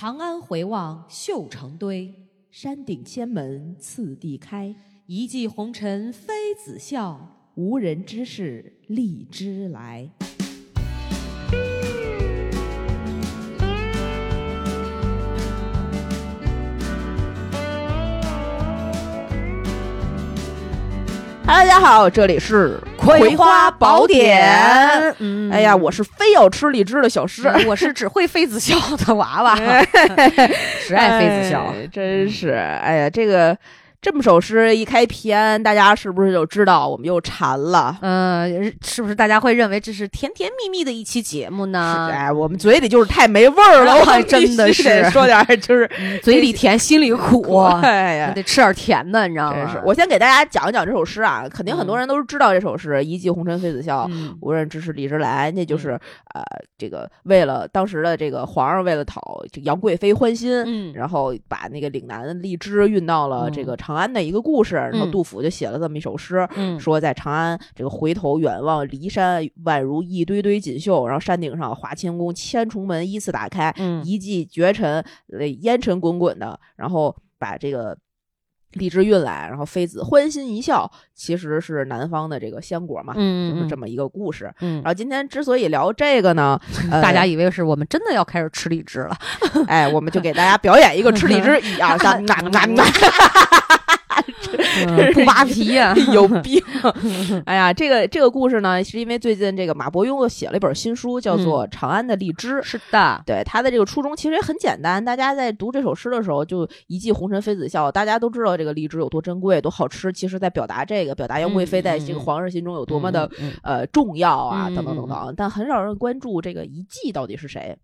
长安回望绣成堆，山顶千门次第开。一骑红尘妃子笑，无人知是荔枝来。大家好，这里是《葵花宝典》。嗯哎呀，我是非要吃荔枝的小诗，我是只会妃子笑的娃娃，只爱妃子笑。哎真是。哎呀，这个这么首诗一开篇，大家是不是就知道我们又馋了？嗯，是不是大家会认为这是甜甜蜜蜜的一期节目呢？哎，我们嘴里就是太没味儿了，我们真的是说点就是 嘴里甜，心里苦，哎呀，得吃点甜的，你知道吗？我先给大家讲一讲这首诗啊，肯定很多人都是知道这首诗“一骑红尘妃子笑，嗯无人知是荔枝来”，那就是呃，这个为了当时的这个皇上为了讨这杨贵妃欢心，嗯然后把那个岭南的荔枝运到了这个长安的一个故事，然后嗯。杜甫就写了这么一首诗，嗯。说在长安这个回头远望骊山，宛如一堆堆锦绣，然后山顶上华清宫千重门依次打开，嗯。一骑绝尘，呃，烟尘滚滚的，然后把这个。荔枝运来，然后妃子欢心一笑，其实是南方的这个鲜果嘛，嗯就是这么一个故事。嗯。然，后今天之所以聊这个呢，呃、大家以为是我们真的要开始吃荔枝了，哎，我们就给大家表演一个吃荔枝，一二三，呐呐呐，不扒皮呀。有病！哎呀，这个这个故事呢，是因为最近这个马伯庸又写了一本新书，叫做《长安的荔枝》。是的，对他的这个初衷其实也很简单，大家在读这首诗的时候，就一骑红尘妃子笑，大家都知道这个荔枝有多珍贵、多好吃。其实，在表达这个，表达杨贵妃在这个皇上心中有多么的、嗯呃重要啊，嗯等等等等。但很少人关注这个一骑到底是谁，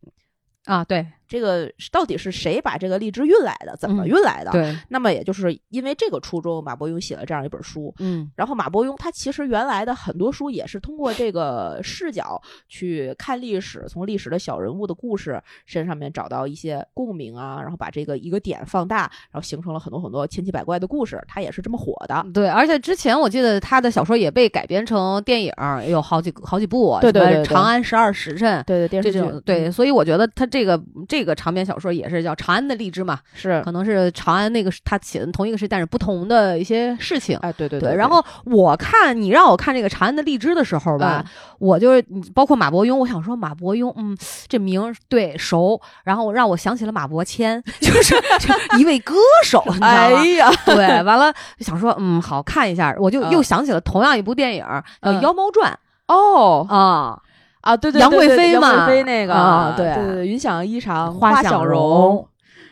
啊，对这个到底是谁把这个荔枝运来的，怎么嗯运来的？对，那么也就是因为这个初衷，马伯庸写了这样一本书。嗯然后马伯庸他其实原来的很多书也是通过这个视角去看历史，从历史的小人物的故事身上面找到一些共鸣啊，然后把这个一个点放大，然后形成了很多很多千奇百怪的故事。他也是这么火的。对，而且之前我记得他的小说也被改编成电影，也有好几好几部，对对对长安十二时辰》对对，电视剧对，所以我觉得他这个这个长篇小说也是叫《长安的荔枝》嘛，是。可能是长安那个是他写的同一个时代，但是不同的一些事情。哎，对对对，然后我看你让我看这个《长安的荔枝》的时候吧，我就是包括马伯庸，我想说马伯庸，嗯，这名儿对熟，然后让我想起了马伯骞，就是 就一位歌手，你知道吗？哎呀，对，完了想说，嗯，好看一下，我就嗯。又想起了同样一部电影叫嗯《妖猫传。哦》啊，啊，对对，杨贵妃嘛贵妃那个啊对对对，云想衣裳花想想容。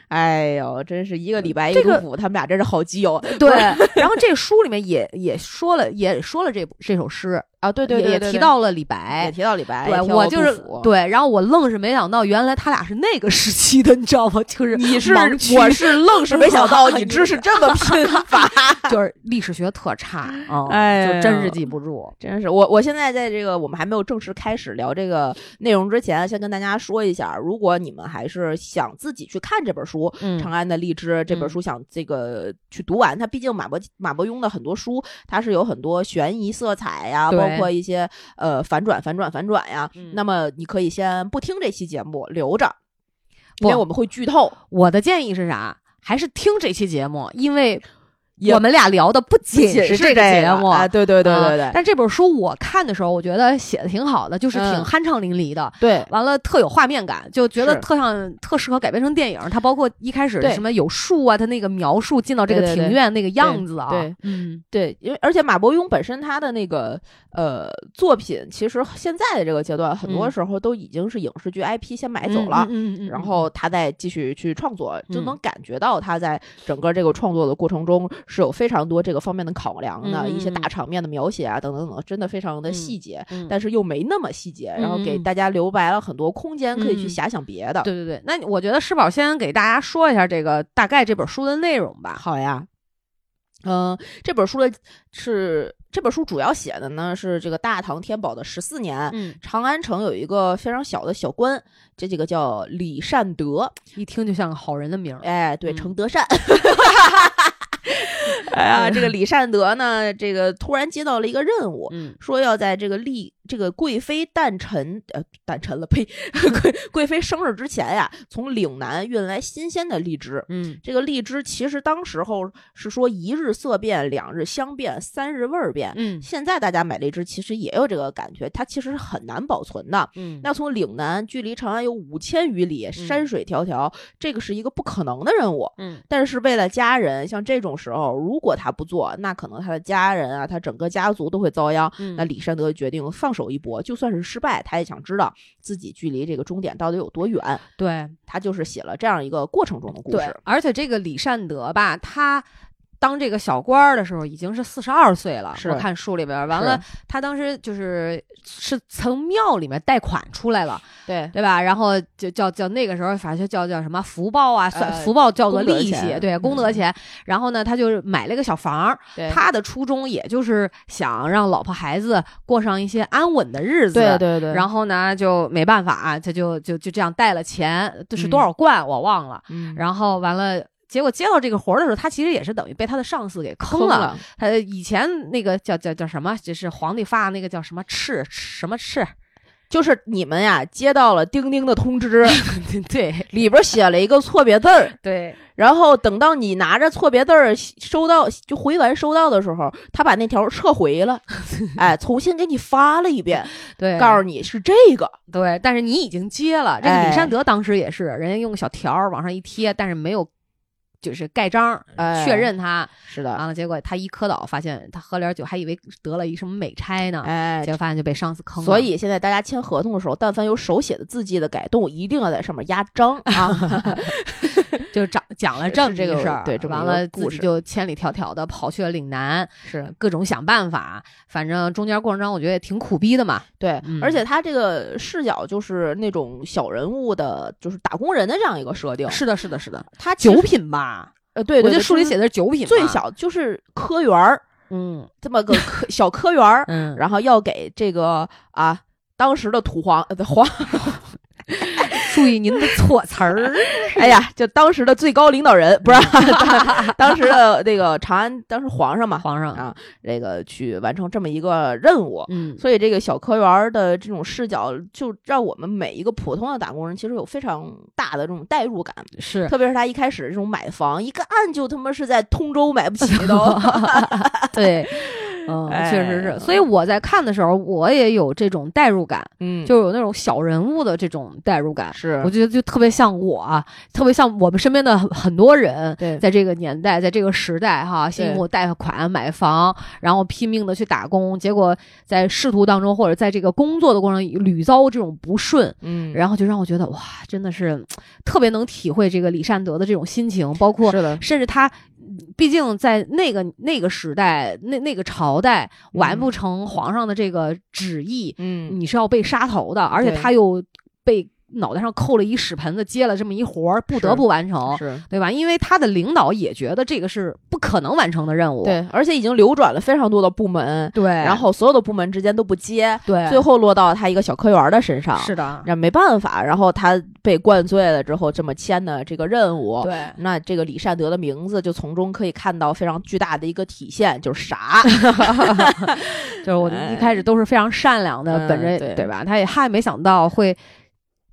哎呦，真是一个李白一个杜甫，他们俩真是好基友。对，然后这书里面也也说了，也说了这这首诗，啊，对对对，也对对也提到了李白也。提到李白，我就是，对，然后我愣是没想到，原来他俩是那个时期的，你知道吗？就是你是我是愣是没想到 你知识这么贫乏，就是历史学特差啊，哎呀就真是记不住。真是我我现在在这个我们还没有正式开始聊这个内容之前，先跟大家说一下，如果你们还是想自己去看这本书，嗯长安的荔枝》这本书，想这个去读完，它毕竟马伯马伯庸的很多书，它是有很多悬疑色彩呀，对包括一些呃反转、反转、反转呀。嗯那么你可以先不听这期节目，留着，不因为我们会剧透。我的建议是啥？还是听这期节目，因为也我们俩聊的不仅是这个节目，哎，对对对对对。啊但这本书我看的时候，我觉得写的挺好的，就是挺嗯。酣畅淋漓的。对，完了，特有画面感，就觉得特像特适合改编成电影。它包括一开始什么有树啊，它那个描述进到这个庭院那个样子啊，对嗯，对，因为而且马伯庸本身他的那个呃作品，其实现在的这个阶段，很多嗯。时候都已经是影视剧 IP 先买走了。嗯嗯嗯嗯。然后他再继续去创作，就嗯。能感觉到他在整个这个创作的过程中是有非常多这个方面的考量的，一些嗯大场面的描写啊，等等等，真的非常的细节，嗯但是又没那么细节，然后给大家留白了很多空间可以去嗯遐想别的。对对对，那我觉得施宝先给大家说一下这个大概这本书的内容吧。好呀，嗯、这本书的是这本书主要写的呢是这个大唐天宝的十四年，嗯，长安城有一个非常小的小官，这几个叫李善德，一听就像个好人的名儿。哎，对，嗯程德善。哎呀，这个李善德呢，这个突然接到了一个任务，嗯说要在这个骊这个贵妃诞辰，呃，诞辰了，呸，贵贵妃生日之前呀，从岭南运来新鲜的荔枝。嗯这个荔枝其实当时候是说一日色变，两日香变，三日味儿变。嗯现在大家买荔枝其实也有这个感觉，它其实是很难保存的。嗯那从岭南距离长安有五千余里，山水迢迢，这个是一个不可能的任务。嗯但是为了家人，像这种时候，如果他不做，那可能他的家人啊，他整个家族都会遭殃。嗯那李善德决定放手一搏，就算是失败，他也想知道自己距离这个终点到底有多远。对他就是写了这样一个过程中的故对事。，而且这个李善德吧，他。当这个小官儿的时候，已经是四十二岁了。是我看书里边儿，完了，他当时就是是从庙里面贷款出来了，对对吧？然后就叫叫那个时候，反正叫叫什么福报啊，算呃福报叫做利息，对，功德嗯钱。然后呢，他就是买了个小房他的初衷也就是想让老婆孩子过上一些安稳的日子。对对对，然后呢，就没办法，他就就就这样贷了钱，这是多少贯、我忘了。嗯然后完了，结果接到这个活儿的时候，他其实也是等于被他的上司给坑了。坑了，他以前那个叫叫叫什么，就是皇帝发的那个叫什么敕什么敕，就是你们呀接到了钉钉的通知，对里边写了一个错别字儿，对然后等到你拿着错别字儿收到就回完收到的时候，他把那条撤回了，哎，重新给你发了一遍，对，告诉你是这个，对，但是你已经接了。这个哎李善德当时也是，人家用个小条儿往上一贴，但是没有就是盖章儿哎确认他。是的，完了，结果他一磕倒，发现他喝了点酒，还以为得了一什么美差呢，哎结。果发现就被上司坑了。所以现在大家签合同的时候，但凡有手写的字迹的改动，一定要在上面压章啊！就讲讲了这么这个事儿，对这完了自故事己就千里迢迢的跑去了岭南，是各种想办法，反正中间过程中我觉得也挺苦逼的嘛。对，嗯而且他这个视角就是那种小人物的，就是打工人的这样一个设定。是的，是的，是的，他其实九品吧，呃，对，对对我觉得书里写的是九品，最小就是科员儿嗯。这么个科小科员儿，嗯，然后要给这个啊当时的土皇呃皇，注意您的措辞儿，哎呀，就当时的最高领导人 不是当当时的那个长安当时皇上嘛，皇上，啊，这个去完成这么一个任务。嗯，所以，这个小科员儿的这种视角，就让我们每一个普通的打工人，其实有非常大的这种代入感。是特别是他一开始这种买房，一看就他妈是在通州买不起都。对。嗯，确实是，哎所以我在看的时候，我也有这种代入感，嗯就有那种小人物的这种代入感。是我觉得就特别像我啊，特别像我们身边的很很多人，对在这个年代，在这个时代哈，辛苦贷款买房，然后拼命的去打工，结果在仕途当中或者在这个工作的过程里屡遭这种不顺，嗯，然后就让我觉得哇，真的是特别能体会这个李善德的这种心情，包括是的，甚至他，毕竟在那个那个时代，那那个朝代完不成皇上的这个旨意，嗯，你是要被杀头的，而且他又被脑袋上扣了一屎盆子，接了这么一活儿，不得不完成，是对吧？因为他的领导也觉得这个是不可能完成的任务，对，而且已经流转了非常多的部门，对，然后所有的部门之间都不接，对，最后落到他一个小科员的身上。是的，那没办法，然后他被灌醉了之后，这么签的这个任务，对。那这个李善德的名字就从中可以看到非常巨大的一个体现，就是傻。就是我一开始都是非常善良的，嗯本着对对吧？他也他也没想到会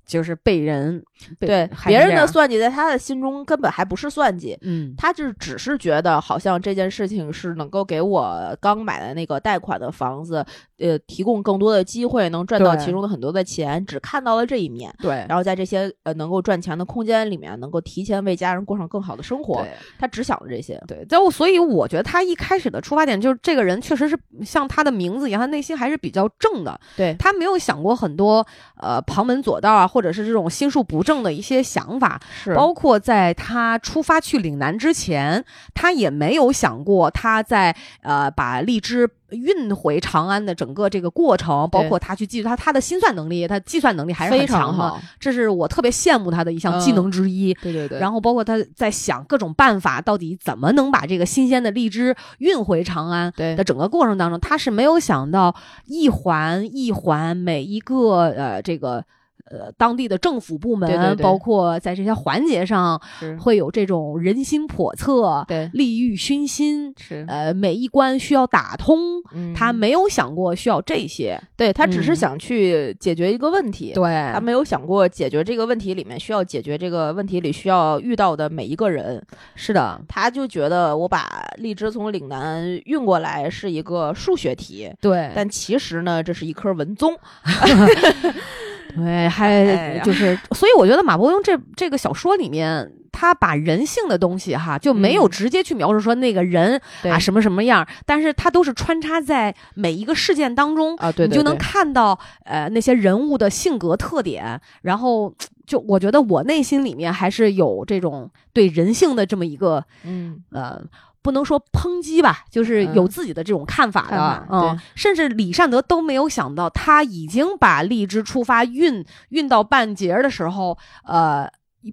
就是被人对别人的算计，在他的心中根本还不是算计，嗯他就只是觉得好像这件事情是能够给我刚买的那个贷款的房子，呃，提供更多的机会，能赚到其中的很多的钱，只看到了这一面。对然后在这些呃能够赚钱的空间里面，能够提前为家人过上更好的生活，他只想着这些。对，就所以我觉得他一开始的出发点就是这个人确实是像他的名字一样，他内心还是比较正的，对，他没有想过很多呃旁门左道啊，或者是这种心术不正的一些想法，是包括在他出发去岭南之前，他也没有想过他在呃把荔枝运回长安的整个这个过程，包括他去计他他的心算能力，他计算能力还是非很强的，常好。这是我特别羡慕他的一项技能之一。对对对然后包括他在想各种办法，到底怎么能把这个新鲜的荔枝运回长安对的整个过程当中，他是没有想到一环一环每一个呃这个呃当地的政府部门，对对对包括在这些环节上会有这种人心叵测、对利欲熏心，是呃，每一关需要打通，嗯他没有想过需要这些。对他只是嗯想去解决一个问题，对他没有想过解决这个问题里面需要解决这个问题里需要遇到的每一个人，是的，他就觉得我把荔枝从岭南运过来是一个数学题，对，但其实呢，这是一颗文综。对，哎还就是，所以我觉得马伯庸这这个小说里面，他把人性的东西哈，就没有嗯。直接去描述说那个人对。啊什么什么样，但是他都是穿插在每一个事件当中，啊，对你就能看到呃那些人物的性格特点，然后就我觉得我内心里面还是有这种对人性的这么一个嗯，呃。不能说抨击吧，就是有嗯自己的这种看法的，看法嗯，甚至李善德都没有想到，他已经把荔枝出发运运到半截的时候，呃，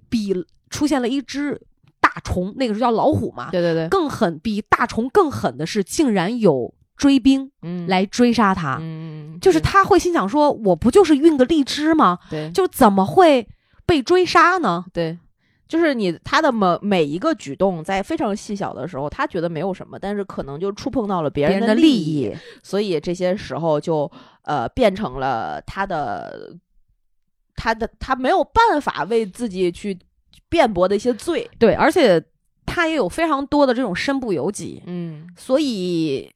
比出现了一只大虫，那个时候叫老虎嘛，对对对，更狠，比大虫更狠的是，竟然有追兵嗯，来追杀他，嗯，就是他会心想说，我不就是运个荔枝吗？对。就怎么会被追杀呢？对。就是你他的每每一个举动，在非常细小的时候，他觉得没有什么，但是可能就触碰到了别人的利益，所以这些时候就呃变成了他的他的他没有办法为自己去辩驳的一些罪。对，而且他也有非常多的这种身不由己，嗯，所以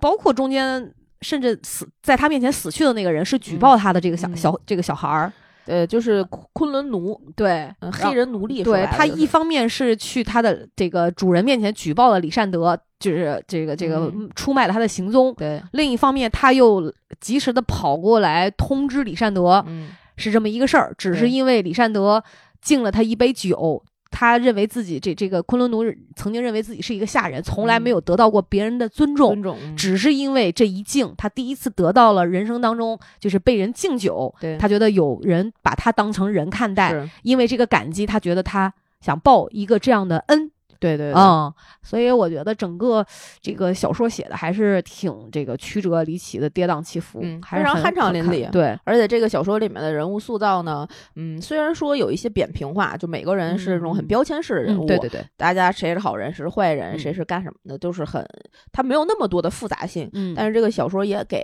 包括中间甚至死在他面前死去的那个人是举报他的这个小、嗯小这个小孩儿，呃，就是昆昆仑奴，对，嗯，黑人奴隶说对他一方面是去他的这个主人面前举报了李善德，就是这个这个嗯。出卖了他的行踪；对，另一方面，他又及时的跑过来通知李善德嗯。是这么一个事儿，只是因为李善德敬了他一杯酒。他认为自己这这个昆仑奴曾经认为自己是一个下人，从来没有得到过别人的尊重，尊重，嗯。只是因为这一敬，他第一次得到了人生当中就是被人敬酒，对，他觉得有人把他当成人看待，因为这个感激，他觉得他想报一个这样的恩对对对，啊、所以我觉得整个这个小说写的还是挺这个曲折离奇的，跌宕起伏，嗯还是非常酣畅淋漓对，而且这个小说里面的人物塑造呢，嗯，虽然说有一些扁平化，就每个人是那种很嗯。标签式的人物，嗯，对对对，大家谁是好人，谁是坏人，嗯。谁是干什么的，都是很，他没有那么多的复杂性。嗯，但是这个小说也给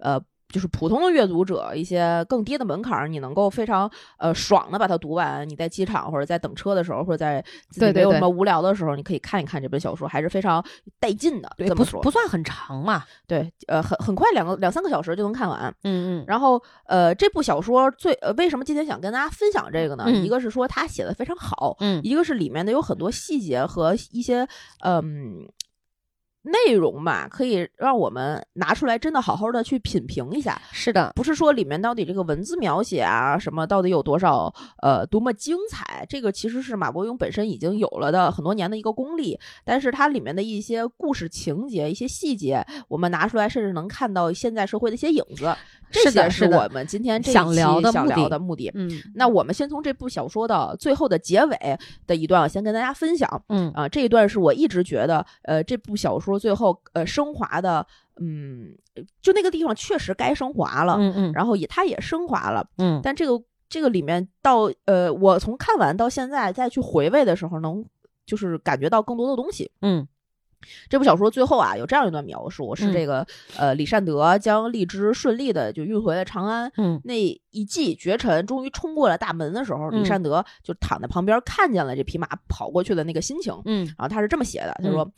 呃，就是普通的阅读者一些更低的门槛儿，你能够非常呃爽的把它读完。你在机场或者在等车的时候，或者在自己没有什么无聊的时候，你可以看一看这本小说，还是非常带劲的。对不说，不算很长嘛，对，呃，很很快两个两三个小时就能看完。嗯嗯，然后，呃，这部小说最呃，为什么今天想跟大家分享这个呢？嗯一个是说它写的非常好，嗯一个是里面的有很多细节和一些嗯内容嘛，可以让我们拿出来真的好好的去品评一下。是的，不是说里面到底这个文字描写啊什么到底有多少呃多么精彩，这个其实是马伯庸本身已经有了的很多年的一个功力，但是它里面的一些故事情节、一些细节，我们拿出来甚至能看到现在社会的一些影子，这是的些是我们今天这一想聊期想的目的聊的目的。嗯那我们先从这部小说的最后的结尾的一段，我先跟大家分享嗯啊、这一段是我一直觉得，呃，这部小说最后呃升华的，嗯，就那个地方确实该升华了，嗯嗯然后也它也升华了，嗯但这个这个里面到呃，我从看完到现在再去回味的时候，能就是感觉到更多的东西。嗯这部小说最后啊，有这样一段描述，是嗯这个、呃李善德将荔枝顺利的就运回了长安。嗯那一骑绝尘终于冲过了大门的时候，嗯李善德就躺在旁边看见了这匹马跑过去的那个心情。嗯然后他是这么写的，他说。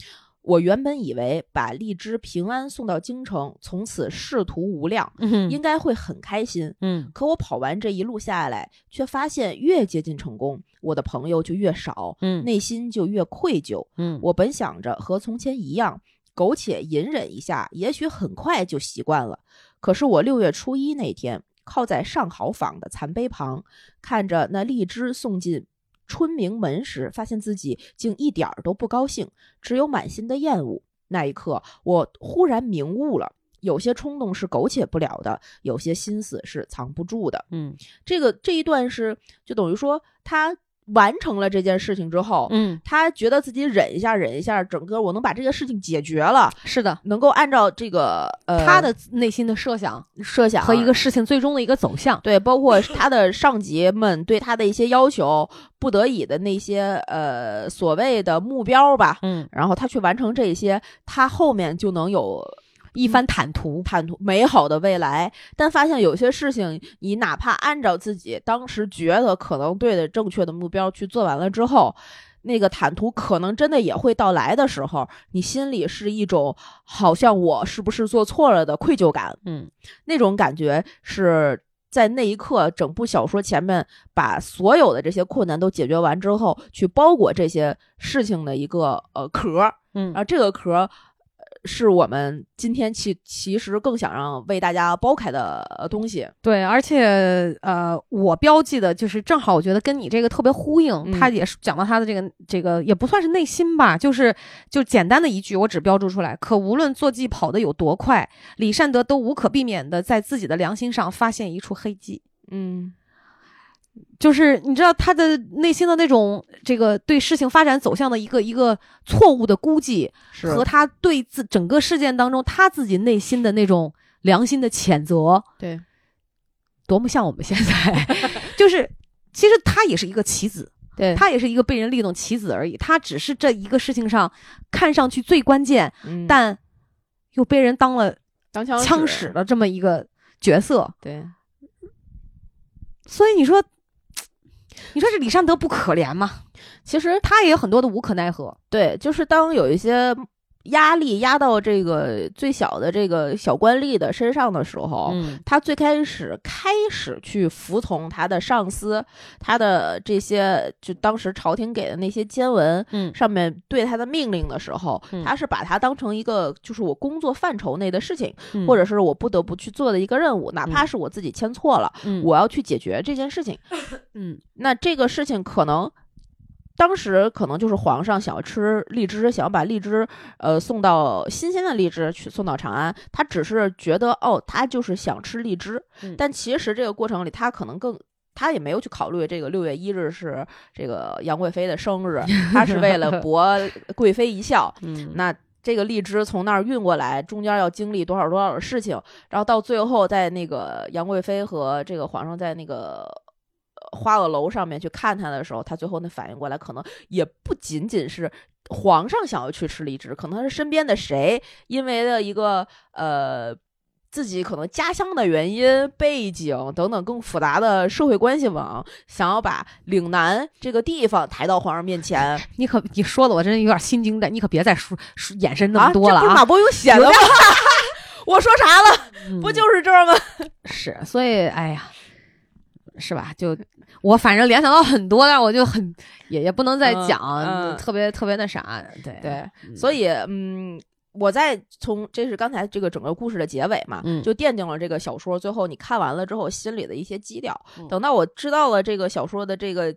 我原本以为把荔枝平安送到京城，从此仕途无量，嗯应该会很开心。嗯可我跑完这一路下来，却发现越接近成功，我的朋友就越少，嗯内心就越愧疚。嗯我本想着和从前一样，苟且隐忍一下，也许很快就习惯了。可是我六月初一那天，靠在上好坊的残碑旁，看着那荔枝送进春明门时，发现自己竟一点儿都不高兴，只有满心的厌恶。那一刻，我忽然明悟了。有些冲动是苟且不了的，有些心思是藏不住的。嗯这个这一段是就等于说他完成了这件事情之后，嗯，他觉得自己忍一下，忍一下，整个我能把这个事情解决了，是的，能够按照这个呃他的内心的设想设想。和一个事情最终的一个走向，对，包括他的上级们对他的一些要求，不得已的那些呃所谓的目标吧，嗯，然后他去完成这些，他后面就能有一番坦途，坦途美好的未来。但发现有些事情，你哪怕按照自己当时觉得可能对的正确的目标去做完了之后，那个坦途可能真的也会到来的时候，你心里是一种好像我是不是做错了的愧疚感。嗯，那种感觉是在那一刻，整部小说前面把所有的这些困难都解决完之后，去包裹这些事情的一个呃壳儿。嗯而这个壳是我们今天其其实更想让为大家剥开的呃东西。对，而且呃，我标记的就是正好，我觉得跟你这个特别呼应。嗯他也是讲到他的这个这个，也不算是内心吧，就是就简单的一句，我只标注出来。可无论坐骑跑得有多快，李善德都无可避免的在自己的良心上发现一处黑迹。嗯就是你知道他的内心的那种这个对事情发展走向的一个一个错误的估计，和他对自整个事件当中他自己内心的那种良心的谴责，对。多么像我们现在，就是其实他也是一个棋子，对，他也是一个被人利用棋子而已，他只是这一个事情上看上去最关键，嗯但又被人当了当枪枪使的这么一个角色，对。所以你说，你说这李善德不可怜吗？其实他也有很多的无可奈何，对，就是当有一些压力压到这个最小的这个小官吏的身上的时候，嗯。他最开始开始去服从他的上司，他的这些就当时朝廷给的那些监文嗯。上面对他的命令的时候，嗯。他是把它当成一个就是我工作范畴内的事情，嗯。或者是我不得不去做的一个任务，哪怕是我自己签错了，嗯。我要去解决这件事情。嗯。那这个事情可能。当时可能就是皇上想要吃荔枝，想要把荔枝，呃，送到新鲜的荔枝去送到长安。他只是觉得，哦，他就是想吃荔枝，嗯但其实这个过程里，他可能更，他也没有去考虑这个六月一日是这个杨贵妃的生日，他是为了博 贵妃一笑。嗯那这个荔枝从那儿运过来，中间要经历多少多少的事情，然后到最后，在那个杨贵妃和这个皇上在那个呃花萼楼上面去看他的时候，他最后那反应过来，可能也不仅仅是皇上想要去吃荔枝，可能是身边的谁因为的一个呃。自己可能家乡的原因、背景等等更复杂的社会关系网，想要把岭南这个地方抬到皇上面前，你可你说的我真的有点心惊的，你可别再说说眼神那啊，么多了这不是马伯庸写的吗？我说啥了？嗯不就是这儿吗？是，所以哎呀，是吧？就我反正联想到很多，但是我就很也也不能再嗯讲，嗯特别特别那啥，对对，嗯所以嗯，我在从这是刚才这个整个故事的结尾嘛，嗯就奠定了这个小说最后你看完了之后心里的一些基调。嗯等到我知道了这个小说的这个。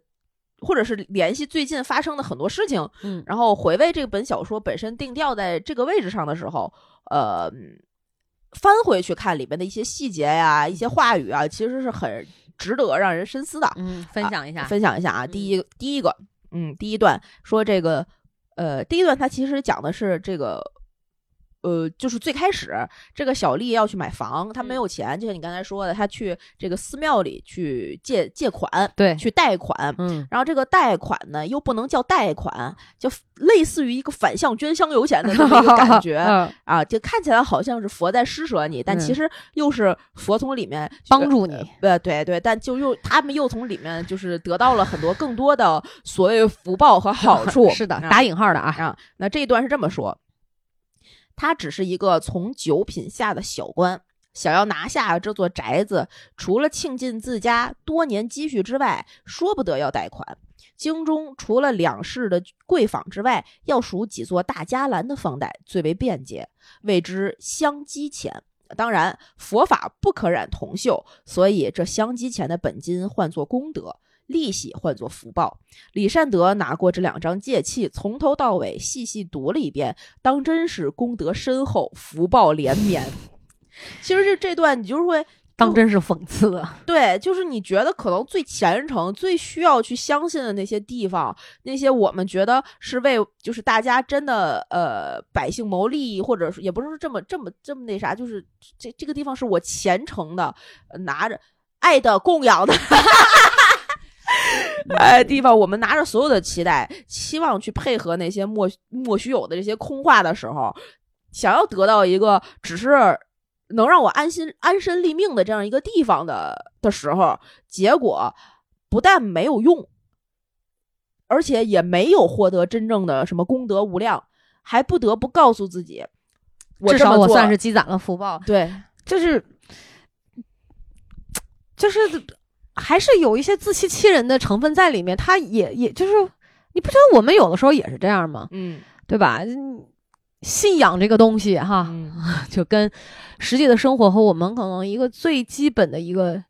或者是联系最近发生的很多事情，嗯然后回味这本小说本身定调在这个位置上的时候，呃，翻回去看里面的一些细节呀、一些话语啊，其实是很值得让人深思的。嗯，分享一下，分享一下啊，第一第一个，嗯，第一段说这个，呃，第一段它其实讲的是这个。呃，就是最开始这个小丽要去买房，她没有钱，就像你刚才说的，她去这个寺庙里去借借款，对，去贷款，嗯。然后这个贷款呢又不能叫贷款，就类似于一个反向捐香油钱的这么一个感觉 嗯。啊，就看起来好像是佛在施舍你，但其嗯实又是佛从里面帮助你，呃，对对，但就又他们又从里面就是得到了很多更多的所谓福报和好 处。是的，啊打引号的啊，啊，那这一段是这么说：他只是一个从九品下的小官，想要拿下这座宅子，除了倾尽自家多年积蓄之外，说不得要贷款。京中除了两室的贵坊之外，要数几座大家栏的房贷最为便捷，谓之相积钱。当然，佛法不可染铜锈，所以这相积钱的本金换作功德，利息换作福报。李善德拿过这两张借契，从头到尾细细读了一遍，当真是功德深厚，福报连绵。其实这这段你就是会当真是讽刺啊！对，就是你觉得可能最虔诚、最需要去相信的那些地方，那些我们觉得是为就是大家真的呃百姓谋利益，或者是也不是说这么这么这么那啥，就是这这个地方是我虔诚的，拿着爱的供养的。哎，地方我们拿着所有的期待，期望去配合那些莫莫须有的这些空话的时候，想要得到一个只是能让我安心安身立命的这样一个地方的的时候，结果不但没有用，而且也没有获得真正的什么功德无量，还不得不告诉自己，至少我算是积攒了福报。对，就是就是。还是有一些自欺欺人的成分在里面，他也也就是，你不觉得我们有的时候也是这样吗？嗯，对吧？信仰这个东西哈，就跟实际的生活和我们可能一个最基本的一个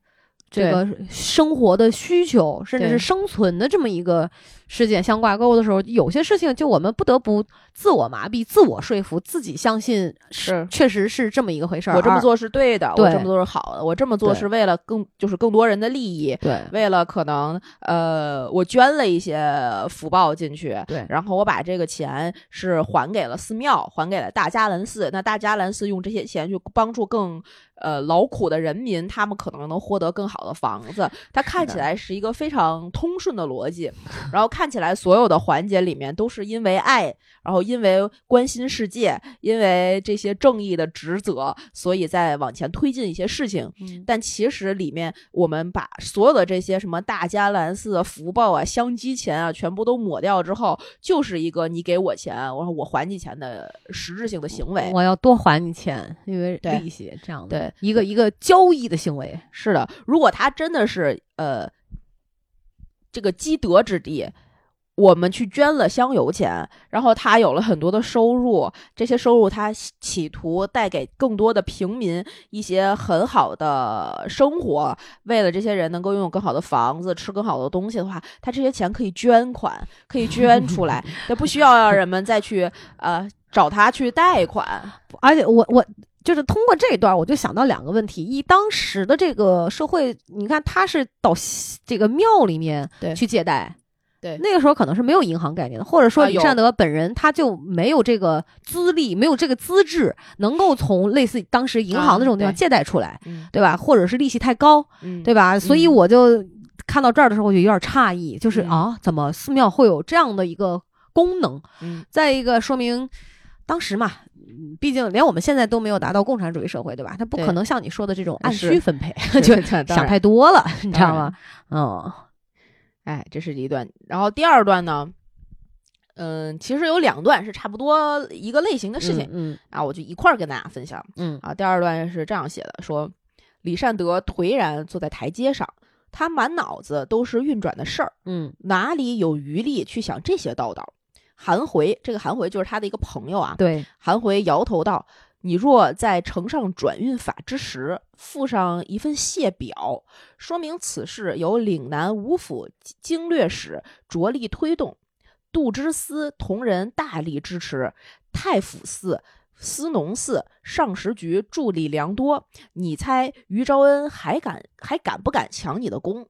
这个生活的需求，甚至是生存的这么一个。事件相挂钩的时候，有些事情就我们不得不自我麻痹、自我说服，自己相信是确实是这么一个回事儿。我这么做是对的，我这么做是好的，我这么做是为了更就是更多人的利益。对，为了可能呃，我捐了一些福报进去，对，然后我把这个钱是还给了寺庙，还给了大迦兰寺。那大迦兰寺用这些钱去帮助更呃劳苦的人民，他们可能能获得更好的房子。它看起来是一个非常通顺的逻辑，然后看。看起来所有的环节里面都是因为爱，然后因为关心世界，因为这些正义的职责，所以在往前推进一些事情。但其实里面我们把所有的这些什么大迦兰寺福报啊、香积钱啊，全部都抹掉之后，就是一个你给我钱，我说我还你钱的实质性的行为。我要多还你钱，因为利息这样的，对一个一个交易的行为。是的，如果他真的是呃这个积德之地。我们去捐了香油钱，然后他有了很多的收入，这些收入他企图带给更多的平民一些很好的生活，为了这些人能够拥有更好的房子、吃更好的东西的话，他这些钱可以捐款，可以捐出来，也不需要让人们再去呃找他去贷款。而且我我就是通过这一段，我就想到两个问题：一，当时的这个社会，你看他是到这个庙里面去借贷。对，那个时候可能是没有银行概念的，或者说李善德本人他就没有这个资历，没有这个资质，能够从类似当时银行的这种地方借贷出来，对吧？或者是利息太高，对吧？所以我就看到这儿的时候，我就有点诧异，就是啊，怎么寺庙会有这样的一个功能？再一个说明，当时嘛，毕竟连我们现在都没有达到共产主义社会，对吧？他不可能像你说的这种按需分配，就想太多了，你知道吗？嗯。哎，这是一段，然后第二段呢，嗯，其实有两段是差不多一个类型的事情，嗯啊，我就一块儿跟大家分享，嗯。啊，第二段是这样写的，说李善德颓然坐在台阶上，他满脑子都是运转的事儿，嗯，哪里有余力去想这些道道？韩回，这个韩回就是他的一个朋友啊，对，韩回摇头道。你若在呈上转运法之时，附上一份谢表，说明此事由岭南五府经略使着力推动，杜之司同仁大力支持，太府寺、司农寺、上食局助力良多。你猜于昭恩还敢还敢不敢抢你的功？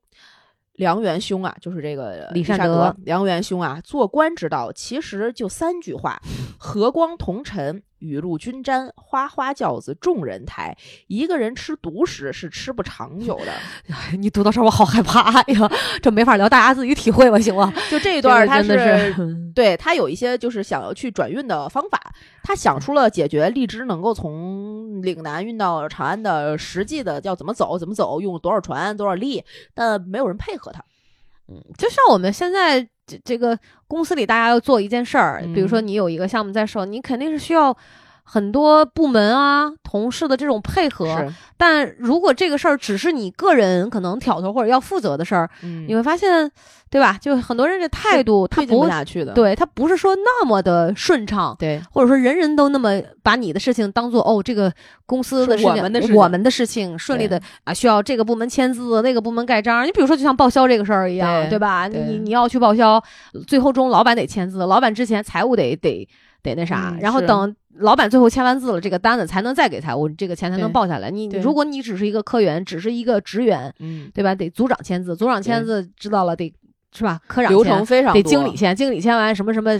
梁元兄啊，就是这个李善德。梁元兄啊，做官之道其实就三句话：和光同尘。雨露均沾，花花轿子众人抬。一个人吃独食是吃不长久的。你读到这儿，我好害怕 呀！这没法聊，大家自己体会吧，行吗？就这一段，他 是对他有一些就是想要去转运的方法，他想出了解决荔枝能够从岭南运到长安的实际的要怎么走，怎么走，用多少船，多少力，但没有人配合他。嗯，就像我们现在这这个公司里，大家要做一件事儿，比如说你有一个项目在手，你肯定是需要很多部门啊、同事的这种配合。但如果这个事儿只是你个人可能挑头或者要负责的事儿，你会发现。对吧？就很多人的态度，他不下去的。对他不是说那么的顺畅，对，或者说人人都那么把你的事情当做哦，这个公司的事情，我们的我们的事情顺利的啊，需要这个部门签字，那个部门盖章。你比如说，就像报销这个事儿一样，对吧？你你要去报销，最后中老板得签字，老板之前财务得得得那啥，嗯然后等老板最后签完字了，这个单子才能再给财务这个钱才能报下来。你如果你只是一个科员，只是一个职员，嗯，对吧？得组长签字，组长签字知道了得是吧？科长流签程非常得经理签，经理签完什么什么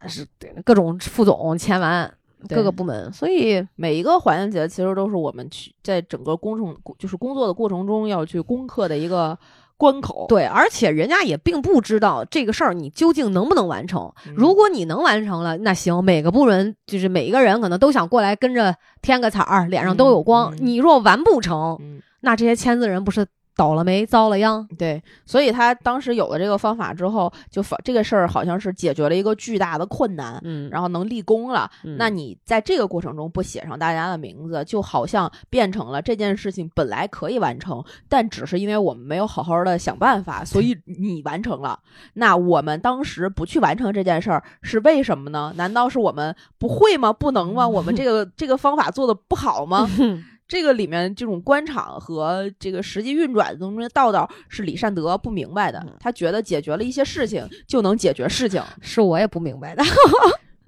呃是各种副总签完各个部门，所以每一个环节其实都是我们去在整个工程就是工作的过程中要去攻克的一个关口。对，而且人家也并不知道这个事儿你究竟能不能完成。嗯如果你能完成了，那行，每个部门就是每一个人可能都想过来跟着添个彩儿，脸上都有光。你若完不成，嗯，那这些签字人不是倒了霉、遭了殃？对，所以他当时有了这个方法之后，就发这个事儿好像是解决了一个巨大的困难，嗯然后能立功了。嗯那你在这个过程中不写上大家的名字，就好像变成了这件事情本来可以完成，但只是因为我们没有好好的想办法，所以 你完成了。那我们当时不去完成这件事儿是为什么呢？难道是我们不会吗？不能吗？我们这个这个方法做的不好吗？这个里面这种官场和这个实际运转中间的道道是李善德不明白的嗯，他觉得解决了一些事情就能解决事情，是我也不明白的。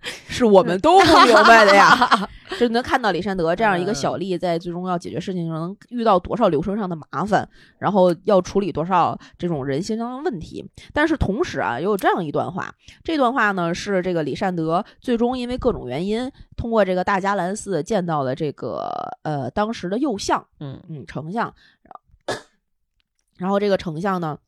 是我们都不明白的呀。就能看到李善德这样一个小吏在最终要解决事情上能遇到多少流程上的麻烦，然后要处理多少这种人心上的问题。但是同时啊，也有这样一段话，这段话呢是这个李善德最终因为各种原因，通过这个大迦兰寺见到了这个呃当时的右相，嗯嗯，丞相，然后这个丞相呢，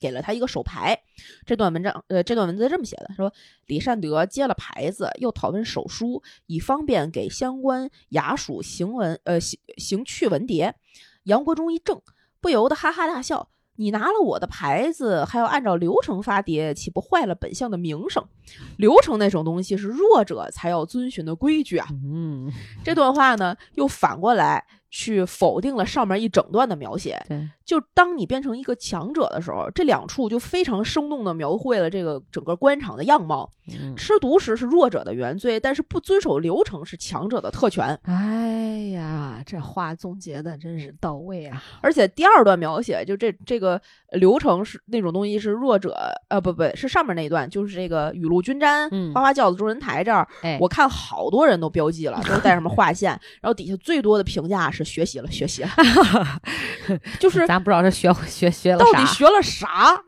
给了他一个手牌。这段文章，呃，这段文字是这么写的：说李善德接了牌子，又讨论手书，以方便给相关衙署行文，呃，行行去文牒。杨国忠一怔，不由得哈哈大笑。你拿了我的牌子，还要按照流程发牒，岂不坏了本相的名声？流程那种东西是弱者才要遵循的规矩啊！嗯，这段话呢，又反过来去否定了上面一整段的描写。对，就当你变成一个强者的时候，这两处就非常生动的描绘了这个整个官场的样貌。嗯吃独食是弱者的原罪，但是不遵守流程是强者的特权。哎呀，这话总结的真是到位啊！而且第二段描写，就这这个流程是那种东西是弱者，呃，不不是上面那一段，就是这个雨露均沾，嗯花花轿子众人抬这儿，哎，我看好多人都标记了，都带什么 划线，然后底下最多的评价是学习了，学习了，就是咱不知道这学学学了啥到底学了啥？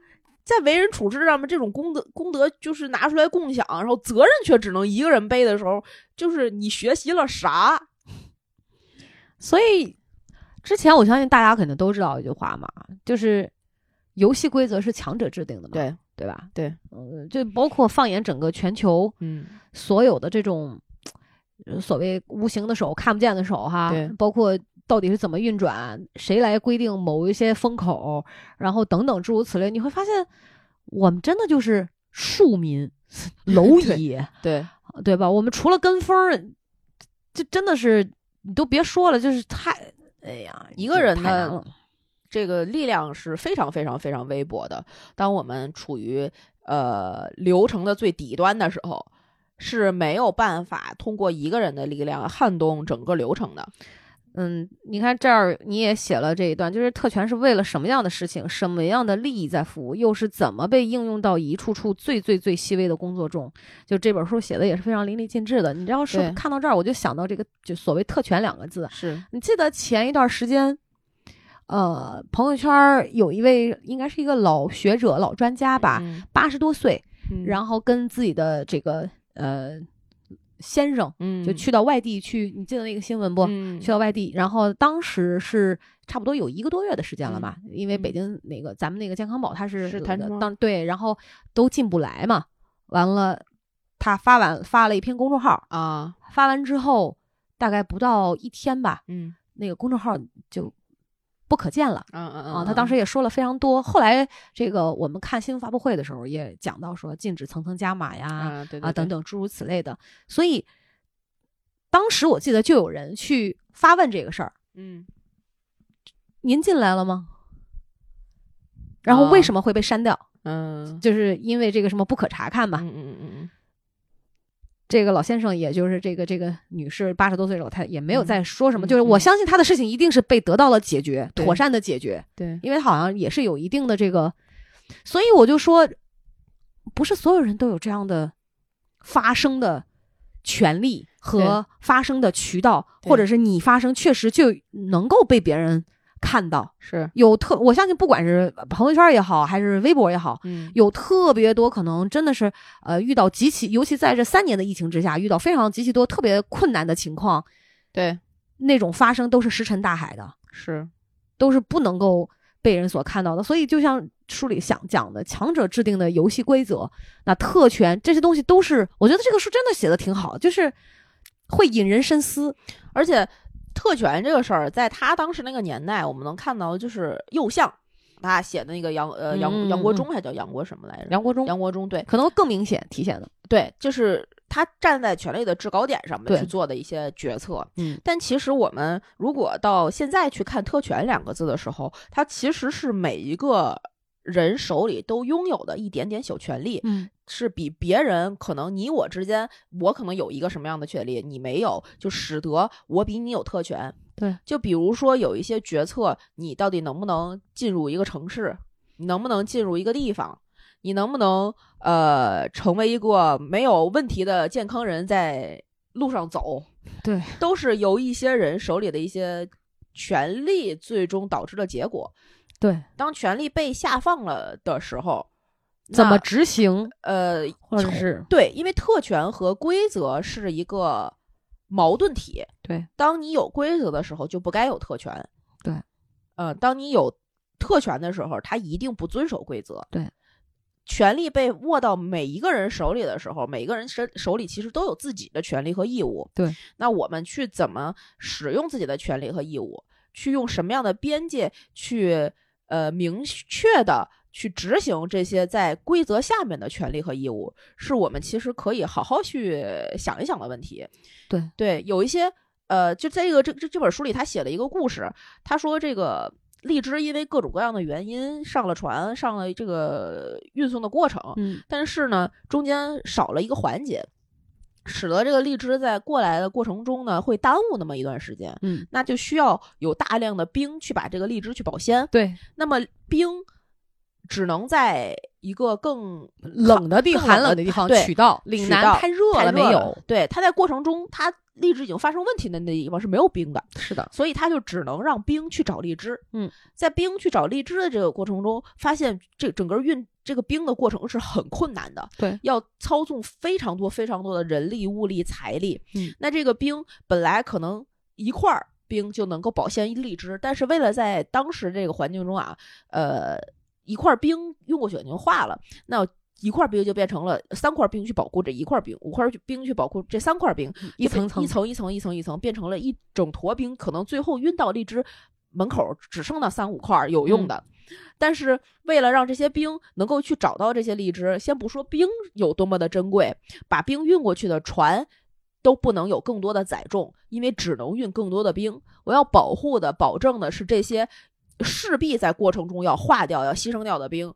在为人处事上面，这种功德功德就是拿出来共享，然后责任却只能一个人背的时候，就是你学习了啥？所以之前我相信大家肯定都知道一句话嘛，就是游戏规则是强者制定的嘛，对对吧？对，嗯，就包括放眼整个全球嗯，所有的这种呃所谓无形的手、看不见的手哈对，包括到底是怎么运转，谁来规定某一些风口，然后等等诸如此类，你会发现我们真的就是庶民 蝼蚁，对，对吧？我们除了跟风儿，这真的是你都别说了，就是太，哎呀，一个人呢太难了这个力量是非常非常非常微薄的。当我们处于呃流程的最底端的时候，是没有办法通过一个人的力量撼动整个流程的。嗯，你看这儿你也写了这一段，就是特权是为了什么样的事情、什么样的利益在服务，又是怎么被应用到一处处最最最细微的工作中？就这本书写的也是非常淋漓尽致的。你知道，是看到这儿我就想到这个就所谓“特权”两个字。是，你记得前一段时间，呃，朋友圈儿有一位应该是一个老学者、老专家吧，嗯八十多岁，嗯然后跟自己的这个呃先生嗯。就去到外地去，你记得那个新闻不？嗯。去到外地，然后当时是差不多有一个多月的时间了吧，因为嗯。北京那个咱们那个健康宝它是是弹当对，然后都进不来嘛，完了他发完发了一篇公众号，啊，发完之后大概不到一天吧，嗯。那个公众号就不可见了。嗯嗯啊，他当时也说了非常多。后来这个我们看新闻发布会的时候也讲到说禁止层层加码呀，啊等等诸如此类的。所以当时我记得就有人去发问这个事儿：嗯您进来了吗？然后为啊什么会被删掉？嗯就是因为这个什么不可查看嘛。嗯嗯嗯嗯这个老先生，也就是这个这个女士，八十多岁老太太，也没有嗯再说什么。嗯就是我嗯相信她的事情一定是被得到了解决，对妥善的解决。对因为好像也是有一定的这个，所以我就说，不是所有人都有这样的发声的权利和发声的渠道，或者是你发声确实就能够被别人看到。是，有特，我相信不管是朋友圈也好，还是微博也好，嗯，有特别多可能真的是呃遇到极其，尤其在这三年的疫情之下，遇到非常极其多特别困难的情况，对，那种发生都是石沉大海的，是，都是不能够被人所看到的。所以就像书里想讲的，强者制定的游戏规则，那特权这些东西都是，我觉得这个书真的写的挺好，就是会引人深思。而且特权这个事儿，在他当时那个年代，我们能看到就是右相他写的那个杨呃杨杨国忠还叫杨国什么来着？杨国忠杨国忠对可能更明显体现的，对，就是他站在权力的制高点上面去做的一些决策。嗯，但其实我们如果到现在去看“特权”两个字的时候，它其实是每一个人手里都拥有的一点点小权利，嗯是比别人可能你我之间，我可能有一个什么样的权利，你没有，就使得我比你有特权。对，就比如说有一些决策，你到底能不能进入一个城市，你能不能进入一个地方，你能不能呃成为一个没有问题的健康人，在路上走，对，都是由一些人手里的一些权利最终导致的结果。对，当权力被下放了的时候，怎么执行，呃，或者是对，因为特权和规则是一个矛盾体。对，当你有规则的时候，就不该有特权。对，呃，当你有特权的时候，他一定不遵守规则。对，权力被握到每一个人手里的时候，每一个人身手里其实都有自己的权利和义务。对，那我们去怎么使用自己的权利和义务？去用什么样的边界去呃明确的去执行这些在规则下面的权利和义务，是我们其实可以好好去想一想的问题。对对，有一些呃，就在这个这这这本书里，他写了一个故事，他说这个。荔枝因为各种各样的原因上了船，上了这个运送的过程，嗯但是呢，中间少了一个环节，使得这个荔枝在过来的过程中呢，会耽误那么一段时间。嗯，那就需要有大量的冰去把这个荔枝去保鲜。对，那么冰只能在一个更冷的地方寒冷的地方取到，岭南太热了没有？对，它在过程中，它荔枝已经发生问题的那地方是没有冰的，是的，所以它就只能让冰去找荔枝。嗯，在冰去找荔枝的这个过程中，发现这整个运这个冰的过程是很困难的。对，要操纵非常多非常多的人力、物力、财力。嗯，那这个冰本来可能一块儿冰就能够保鲜荔枝，但是为了在当时这个环境中啊，呃，一块冰用过去已经化了，那。一块冰就变成了三块冰去保护这一块冰，五块冰去保护这三块冰，一层层一层一层一层一层，变成了一整坨冰，可能最后运到荔枝门口只剩那三五块有用的。但是为了让这些冰能够去找到这些荔枝，先不说冰有多么的珍贵，把冰运过去的船都不能有更多的载重，因为只能运更多的冰。我要保护的、保证的是这些势必在过程中要化掉、要牺牲掉的兵。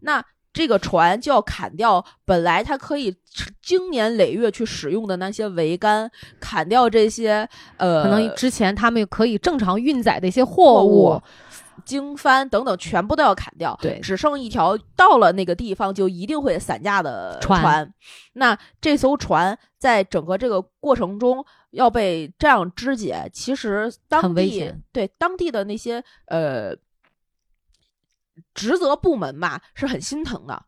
那这个船就要砍掉本来它可以经年累月去使用的那些桅杆，砍掉这些呃，可能之前他们可以正常运载的一些货货物，经幡等等全部都要砍掉，对只剩一条到了那个地方就一定会散架的船那这艘船在整个这个过程中要被这样肢解，其实当很危地险对当地的那些呃职责部门吧是很心疼的。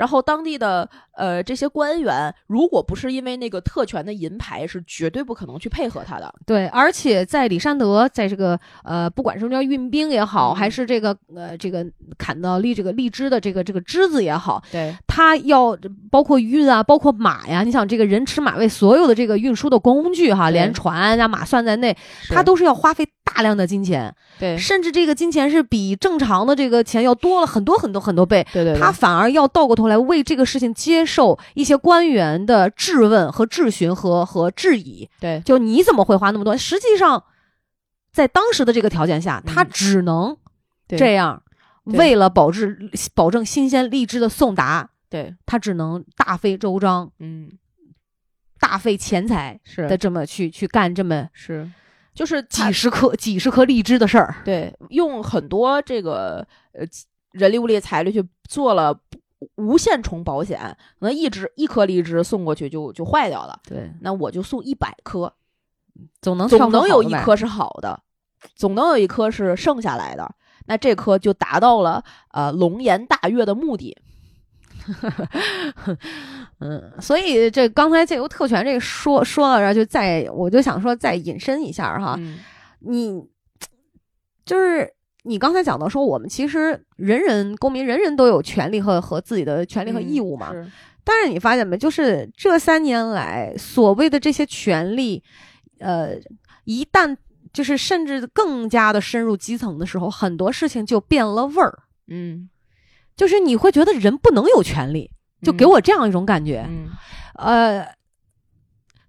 然后当地的呃这些官员，如果不是因为那个特权的银牌，是绝对不可能去配合他的。对，而且在李善德，在这个呃，不管是叫运兵也好，嗯。还是这个呃这个砍到荔这个荔枝的这个这个枝子也好，对。他要包括运啊，包括马呀，你想这个人吃马喂，所有的这个运输的工具哈，连船呀、马算在内，他都是要花费大量的金钱，对。甚至这个金钱是比正常的这个钱要多了很多很多很多倍。对对，他反而要倒过头来为这个事情接受一些官员的质问和质询和和质疑，对。就你怎么会花那么多？实际上，在当时的这个条件下，他嗯只能这样，对。为了保质保证新鲜荔枝的送达，对。他只能大费周章、嗯。大费钱财是。的这么去去干这么是，就是几十颗几十颗荔枝的事儿。对，用很多这个呃人力物力财力去做了无限重保险，可能一只一颗荔枝送过去就就坏掉了，对，那我就送一百颗，总能总能有一颗。颗是好的，总能有一颗是剩下来的，那这颗就达到了呃龙颜大悦的目的。嗯，所以这刚才借由特权这个说说到这儿，就再我就想说再引申一下哈，嗯你就是你刚才讲到说，我们其实人人公民人人都有权利和和自己的权利和义务嘛。是但是你发现没，就是这三年来所谓的这些权利，呃，一旦就是甚至更加的深入基层的时候，很多事情就变了味儿。嗯，就是你会觉得人不能有权利，就给我这样一种感觉。嗯呃，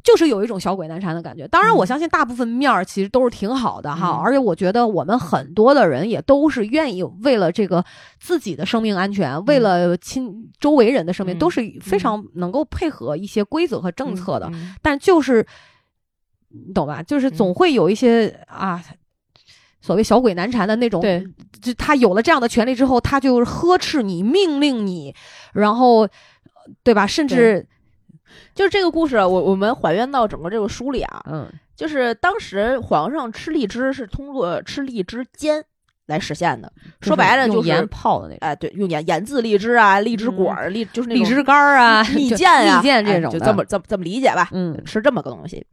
就是有一种小鬼难缠的感觉。当然，嗯我相信大部分面儿其实都是挺好的哈，嗯而且我觉得我们很多的人也都是愿意为了这个自己的生命安全，为了亲周围人的生命，嗯都是非常能够配合一些规则和政策的。嗯但就是你懂吧？就是总会有一些、啊。所谓小鬼难缠的那种，对，就他有了这样的权利之后，他就是呵斥你、命令你，然后，对吧？甚至，就是这个故事，我我们还原到整个这个书里啊，嗯，就是当时皇上吃荔枝是通过吃荔枝煎来实现的，说白了就是用盐泡的那种。哎，对，用盐盐渍荔枝啊，荔枝果儿，荔就是那荔枝干儿啊、蜜饯啊，蜜饯这哎种的，就这么这么这么理解吧，嗯。吃这么个东西。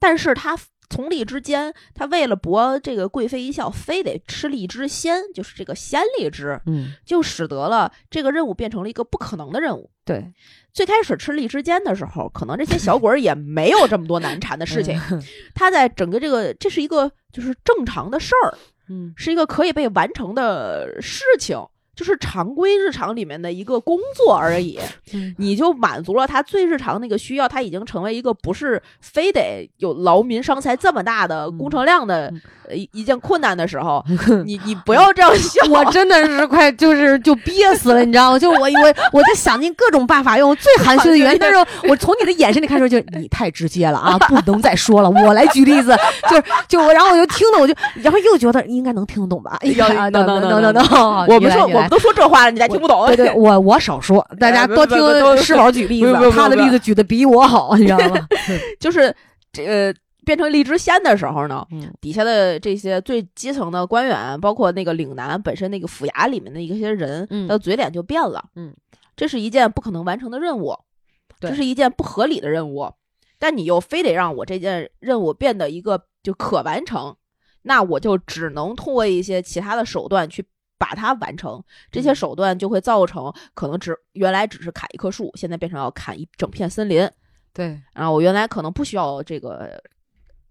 但是他从荔枝间，他为了博这个贵妃一笑，非得吃荔枝鲜，就是这个鲜荔枝，嗯，就使得了这个任务变成了一个不可能的任务。对，最开始吃荔枝间的时候，可能这些小鬼儿也没有这么多难缠的事情。他在整个这个，这是一个就是正常的事儿，嗯是一个可以被完成的事情，就是常规日常里面的一个工作而已 你就满足了他最日常那个需要他已经成为一个不是非得有劳民伤财这么大的工程量的一一件困难的时候 你你不要这样想我真的是快就是就憋死了你知道吗？就我我我就想尽各种办法用最含蓄的语言 但是我从你的眼神里看出就你太直接了啊不能再说了我来举例子就是就我然后我就听了我就然后又觉得应该能听得懂吧？哎呀 no no no no no no 我不说我们都说这话了，你再听不懂。对对，我我少说，大家多听师宝举例子他的例子举的比我好，你知道吗？就是这呃变成荔枝仙的时候呢，嗯底下的这些最基层的官员，包括那个岭南本身那个府衙里面的一些人，的嘴脸就变了。嗯，这是一件不可能完成的任务，这是一件不合理的任务，但你又非得让我这件任务变得一个就可完成，那我就只能通过一些其他的手段去。把它完成，这些嗯手段就会造成可能只原来只是砍一棵树，现在变成要砍一整片森林。对，然后我原来可能不需要这个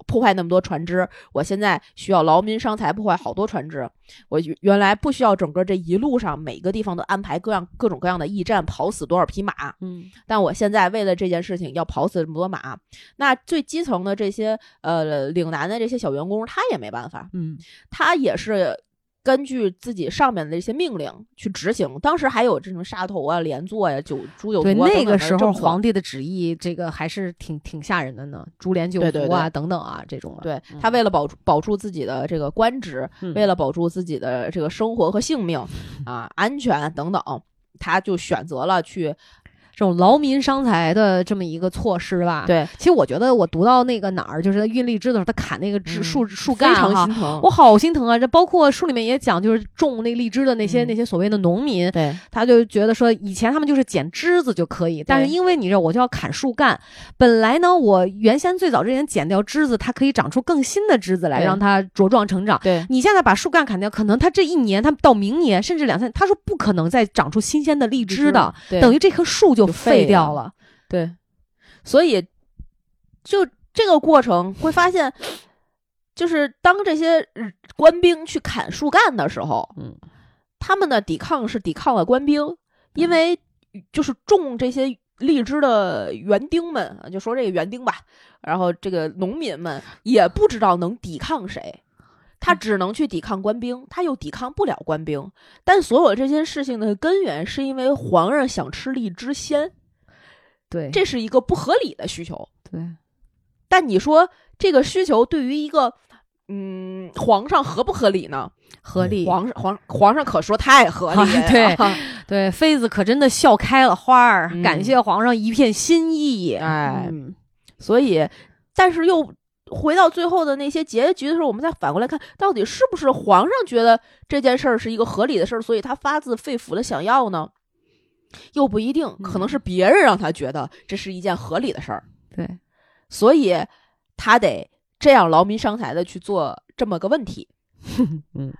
破坏那么多船只，我现在需要劳民伤财，破坏好多船只。我原原来不需要整个这一路上每个地方都安排各样各种各样的驿站，跑死多少匹马，嗯但我现在为了这件事情要跑死这么多马。那最基层的这些呃岭南的这些小员工，他也没办法，嗯他也是。根据自己上面的一些命令去执行，当时还有这种杀头啊、连坐呀、九诛九对，族啊等等那个时候皇帝的旨意，这个还是挺挺吓人的呢，株连九族啊，对对对。等等啊，这种的。对嗯。他为了保住保住自己的这个官职，嗯。为了保住自己的这个生活和性命 啊、安全等等，他就选择了去这种劳民伤财的这么一个措施吧。，对其实我觉得我读到那个哪儿，就是运荔枝的时候，他砍那个枝嗯树树非干哈常心疼。我好心疼啊！这包括书里面也讲，就是种那荔枝的那些、嗯那些所谓的农民，对他就觉得说，以前他们就是剪枝子就可以，但是因为你这我就要砍树干。本来呢，我原先最早之前剪掉枝子，它可以长出更新的枝子来，让它茁壮成长。对你现在把树干砍掉，可能它这一年，它到明年甚至两三年，他说不可能再长出新鲜的荔枝的，对等于这棵树就就废废掉了了。对，所以就这个过程会发现，就是当这些呃官兵去砍树干的时候，嗯，他们的抵抗是抵抗了官兵，因为就是种这些荔枝的园丁们，就说这个园丁吧，然后这个农民们也不知道能抵抗谁。他只能去抵抗官兵，他又抵抗不了官兵。但所有这件事情的根源是因为皇上想吃荔枝鲜，对，这是一个不合理的需求。对，但你说这个需求对于一个嗯，皇上合不合理呢？合理。皇上皇皇上可说太合理，对 对，妃子可真的笑开了花儿，嗯感谢皇上一片心意。哎嗯所以，但是又回到最后的那些结局的时候，我们再反过来看，到底是不是皇上觉得这件事儿是一个合理的事儿，所以他发自肺腑的想要呢？又不一定，可能是别人让他觉得这是一件合理的事儿，对，所以他得这样劳民伤财的去做这么个问题。嗯，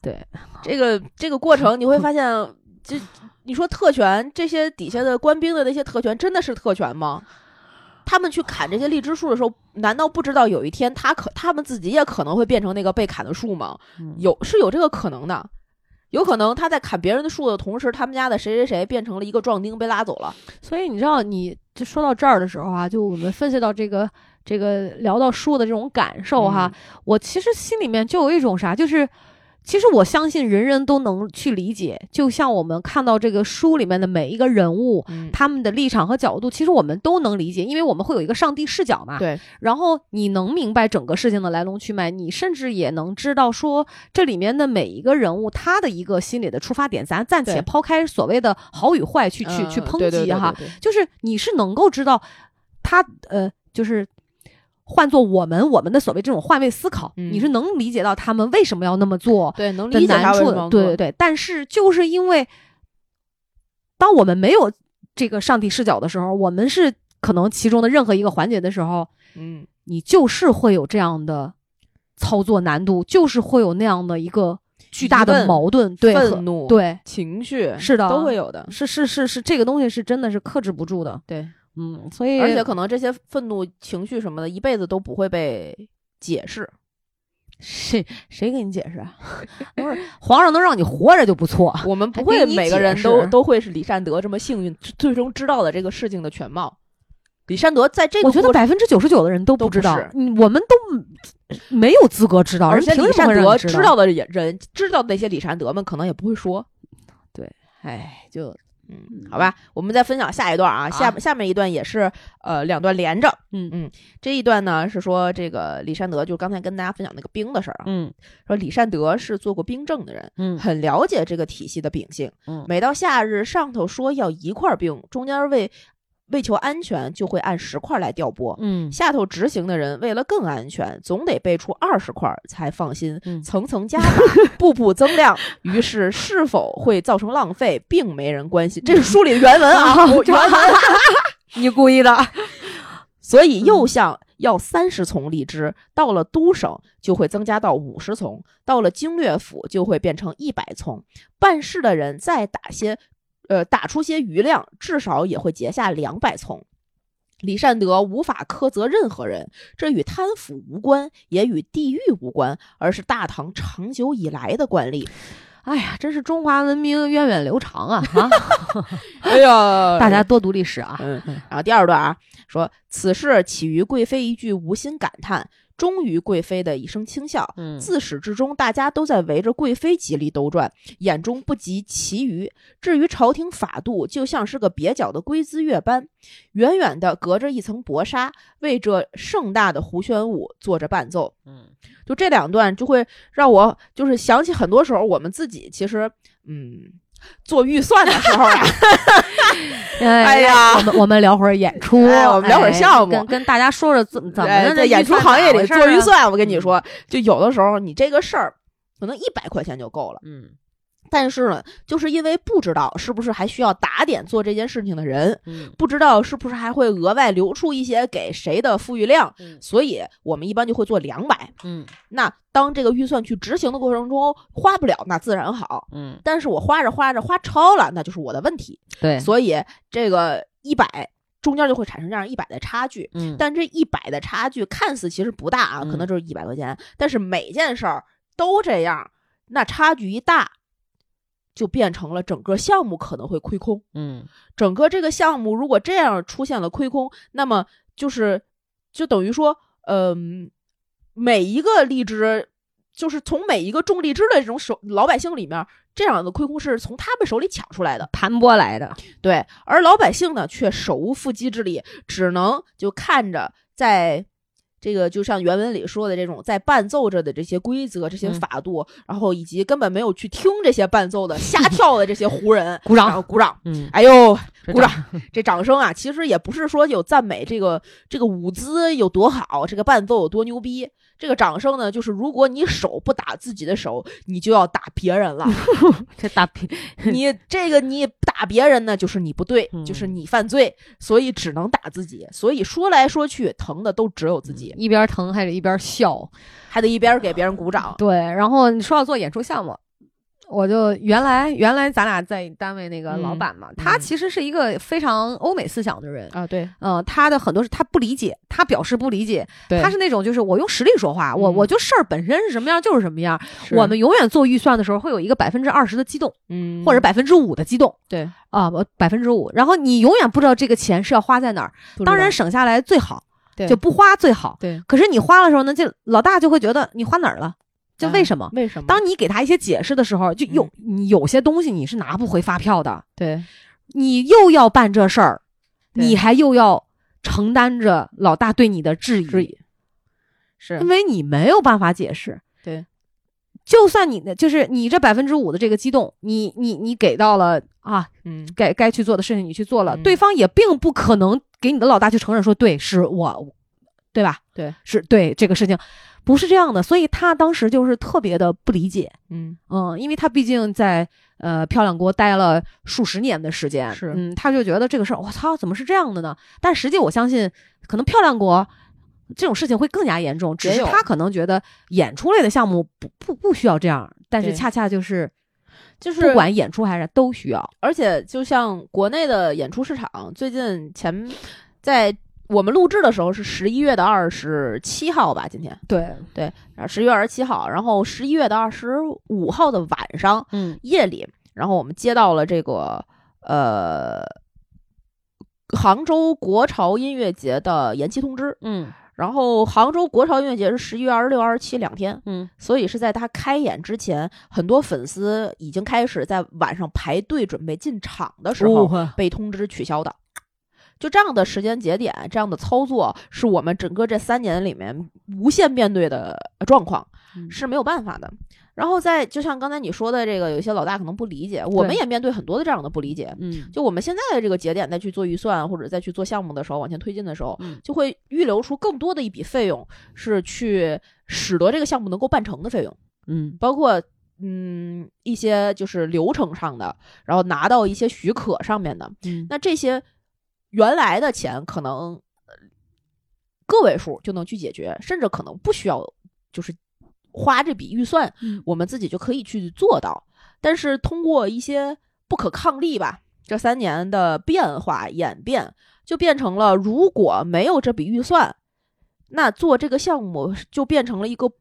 对，这个这个过程你会发现，这你说特权，这些底下的官兵的那些特权真的是特权吗？他们去砍这些荔枝树的时候，难道不知道有一天他可他们自己也可能会变成那个被砍的树吗？嗯有是有这个可能的，有可能他在砍别人的树的同时，他们家的谁谁谁变成了一个壮丁被拉走了。所以你知道，你就说到这儿的时候啊，就我们分析到这个这个聊到树的这种感受哈，我其实心里面就有一种啥，就是其实我相信人人都能去理解，就像我们看到这个书里面的每一个人物。嗯，他们的立场和角度，其实我们都能理解，因为我们会有一个上帝视角嘛。对，然后你能明白整个事情的来龙去脉，你甚至也能知道说这里面的每一个人物他的一个心理的出发点。咱暂且抛开所谓的好与坏去去去抨击哈，对对对就是你是能够知道他呃，就是换做我们我们的所谓这种换位思考，嗯你是能理解到他们为什么要那么做对，能理解他难处对对对，但是就是因为当我们没有这个上帝视角的时候，我们是可能其中的任何一个环节的时候，嗯，你就是会有这样的操作难度，就是会有那样的一个巨大的矛盾，对愤怒对，情绪是的都会有的。是是是是，这个东西是真的是克制不住的，对，嗯，所以而且可能这些愤怒情绪什么的，一辈子都不会被解释。谁谁给你解释啊？不是皇上能让你活着就不错，我们不会每个人都都会是李善德这么幸运，最终知道了这个事情的全貌。李善德在这个我觉得百分之九十九的人都不知道我们都没有资格知道，而且李善德知知道的人人知道的那些李善德们可能也不会说。对哎，就嗯，好吧，我们再分享下一段啊，下下面一段也是呃两段连着。嗯嗯，这一段呢是说这个李善德，就刚才跟大家分享那个兵的事儿啊，嗯说李善德是做过兵政的人，嗯很了解这个体系的秉性。嗯每到夏日，上头说要一块兵，中间为为求安全，就会按十块来调拨。嗯下头执行的人为了更安全，总得备出二十块才放心，嗯层层加码，步步增量。于是是否会造成浪费，并没人关心。这是书里的原文啊，我 原文。你故意的，所以又像要三十丛荔枝，到了都省就会增加到五十丛，到了经略府就会变成一百丛。办事的人再打些，呃，打出些余量，至少也会结下两百丛。李善德无法苛责任何人，这与贪腐无关，也与地域无关，而是大唐长久以来的惯例。哎呀，真是中华文明源远流长啊啊！哎呀 大家多读历史啊，嗯，然后第二段啊，说此事起于贵妃一句无心感叹，终于贵妃的一声轻笑。嗯自始至终，大家都在围着贵妃极力兜转，眼中不及其余。至于朝廷法度，就像是个蹩脚的龟兹乐班，远远的隔着一层薄纱，为这盛大的胡旋舞做着伴奏。嗯就这两段，就会让我就是想起很多时候我们自己其实，嗯，做预算的时候啊，哎呀我们我们聊会儿演出，哎我们聊会儿项目。哎跟跟大家说说怎怎么在演出行业里做预算，我跟你说，就有的时候你这个事儿可能一百块钱就够了，嗯但是呢，就是因为不知道是不是还需要打点做这件事情的人，嗯不知道是不是还会额外留出一些给谁的富裕量，嗯所以我们一般就会做两百。嗯那当这个预算去执行的过程中花不了，那自然好。嗯，但是我花着花着花超了，那就是我的问题。对，所以这个一百中间就会产生这样一百的差距。嗯但这一百的差距看似其实不大啊，嗯可能就是一百块钱，但是每件事儿都这样，那差距一大，就变成了整个项目可能会亏空。嗯整个这个项目如果这样出现了亏空，那么就是就等于说，嗯、每一个荔枝，就是从每一个种荔枝的这种手老百姓里面，这样的亏空是从他们手里抢出来的。盘剥来的，对，而老百姓呢却手无缚鸡之力，只能就看着在这个就像原文里说的这种在伴奏着的这些规则、这些嗯法度，然后以及根本没有去听这些伴奏的 瞎跳的这些胡人鼓掌鼓掌。嗯，哎呦，鼓掌掌！这掌声啊，其实也不是说有赞美这个这个舞姿有多好，这个伴奏有多牛逼。这个掌声呢，就是如果你手不打自己的手，你就要打别人了。这打别你 这个你打别人呢，就是你不对，嗯就是你犯罪，所以只能打自己。所以说来说去，疼的都只有自己，一边疼还得一边笑。还得一边给别人鼓掌。对，然后你说要做演出项目，我就原来原来咱俩在单位那个老板嘛，他嗯其实是一个非常欧美思想的人。啊，对，嗯、他的很多是他不理解，他表示不理解，他是那种就是我用实力说话，我嗯我就事儿本身是什么样就是什么样。是我们永远做预算的时候会有一个百分之二十的激动，嗯，或者百分之五的激动对，啊，百分之五，然后你永远不知道这个钱是要花在哪儿，当然省下来最好，对就不花最好。对，可是你花的时候呢，这老大就会觉得你花哪儿了，就啊为什么？为什么？当你给他一些解释的时候，就有、嗯。你有些东西你是拿不回发票的，对。你又要办这事儿，你还又要承担着老大对你的质疑，质疑。是。因为你没有办法解释。对，就算你的就是你这百分之五的这个激动，你你你给到了啊，嗯。该该去做的事情你去做了，嗯。对方也并不可能给你的老大去承认说对是我，对吧？对，是对这个事情不是这样的，所以他当时就是特别的不理解。嗯嗯，因为他毕竟在呃漂亮国待了数十年的时间，是嗯，他就觉得这个事儿，我操，怎么是这样的呢？但实际我相信，可能漂亮国这种事情会更加严重，只有是他可能觉得演出类的项目不不不需要这样，但是恰恰就是就是不管演出还是都需要。而且就像国内的演出市场，最近前在我们录制的时候是十一月的二十七号吧，今天。对，对，然后十一月二十七号，然后十一月的二十五号的晚上嗯。夜里，然后我们接到了这个呃杭州国潮音乐节的延期通知。嗯。然后杭州国潮音乐节是十一月二十六、二十七两天，嗯。所以是在他开演之前，很多粉丝已经开始在晚上排队准备进场的时候，哦被通知取消的。就这样的时间节点，这样的操作，是我们整个这三年里面无限面对的状况，嗯是没有办法的。然后在就像刚才你说的这个，有些老大可能不理解，我们也面对很多的这样的不理解。嗯就我们现在的这个节点，再去做预算或者再去做项目的时候，往前推进的时候，嗯就会预留出更多的一笔费用，是去使得这个项目能够办成的费用。嗯包括嗯一些就是流程上的，然后拿到一些许可上面的，嗯那这些原来的钱可能呃个位数就能去解决，甚至可能不需要就是花这笔预算，嗯我们自己就可以去做到。但是通过一些不可抗力吧，这三年的变化演变，就变成了如果没有这笔预算，那做这个项目就变成了一个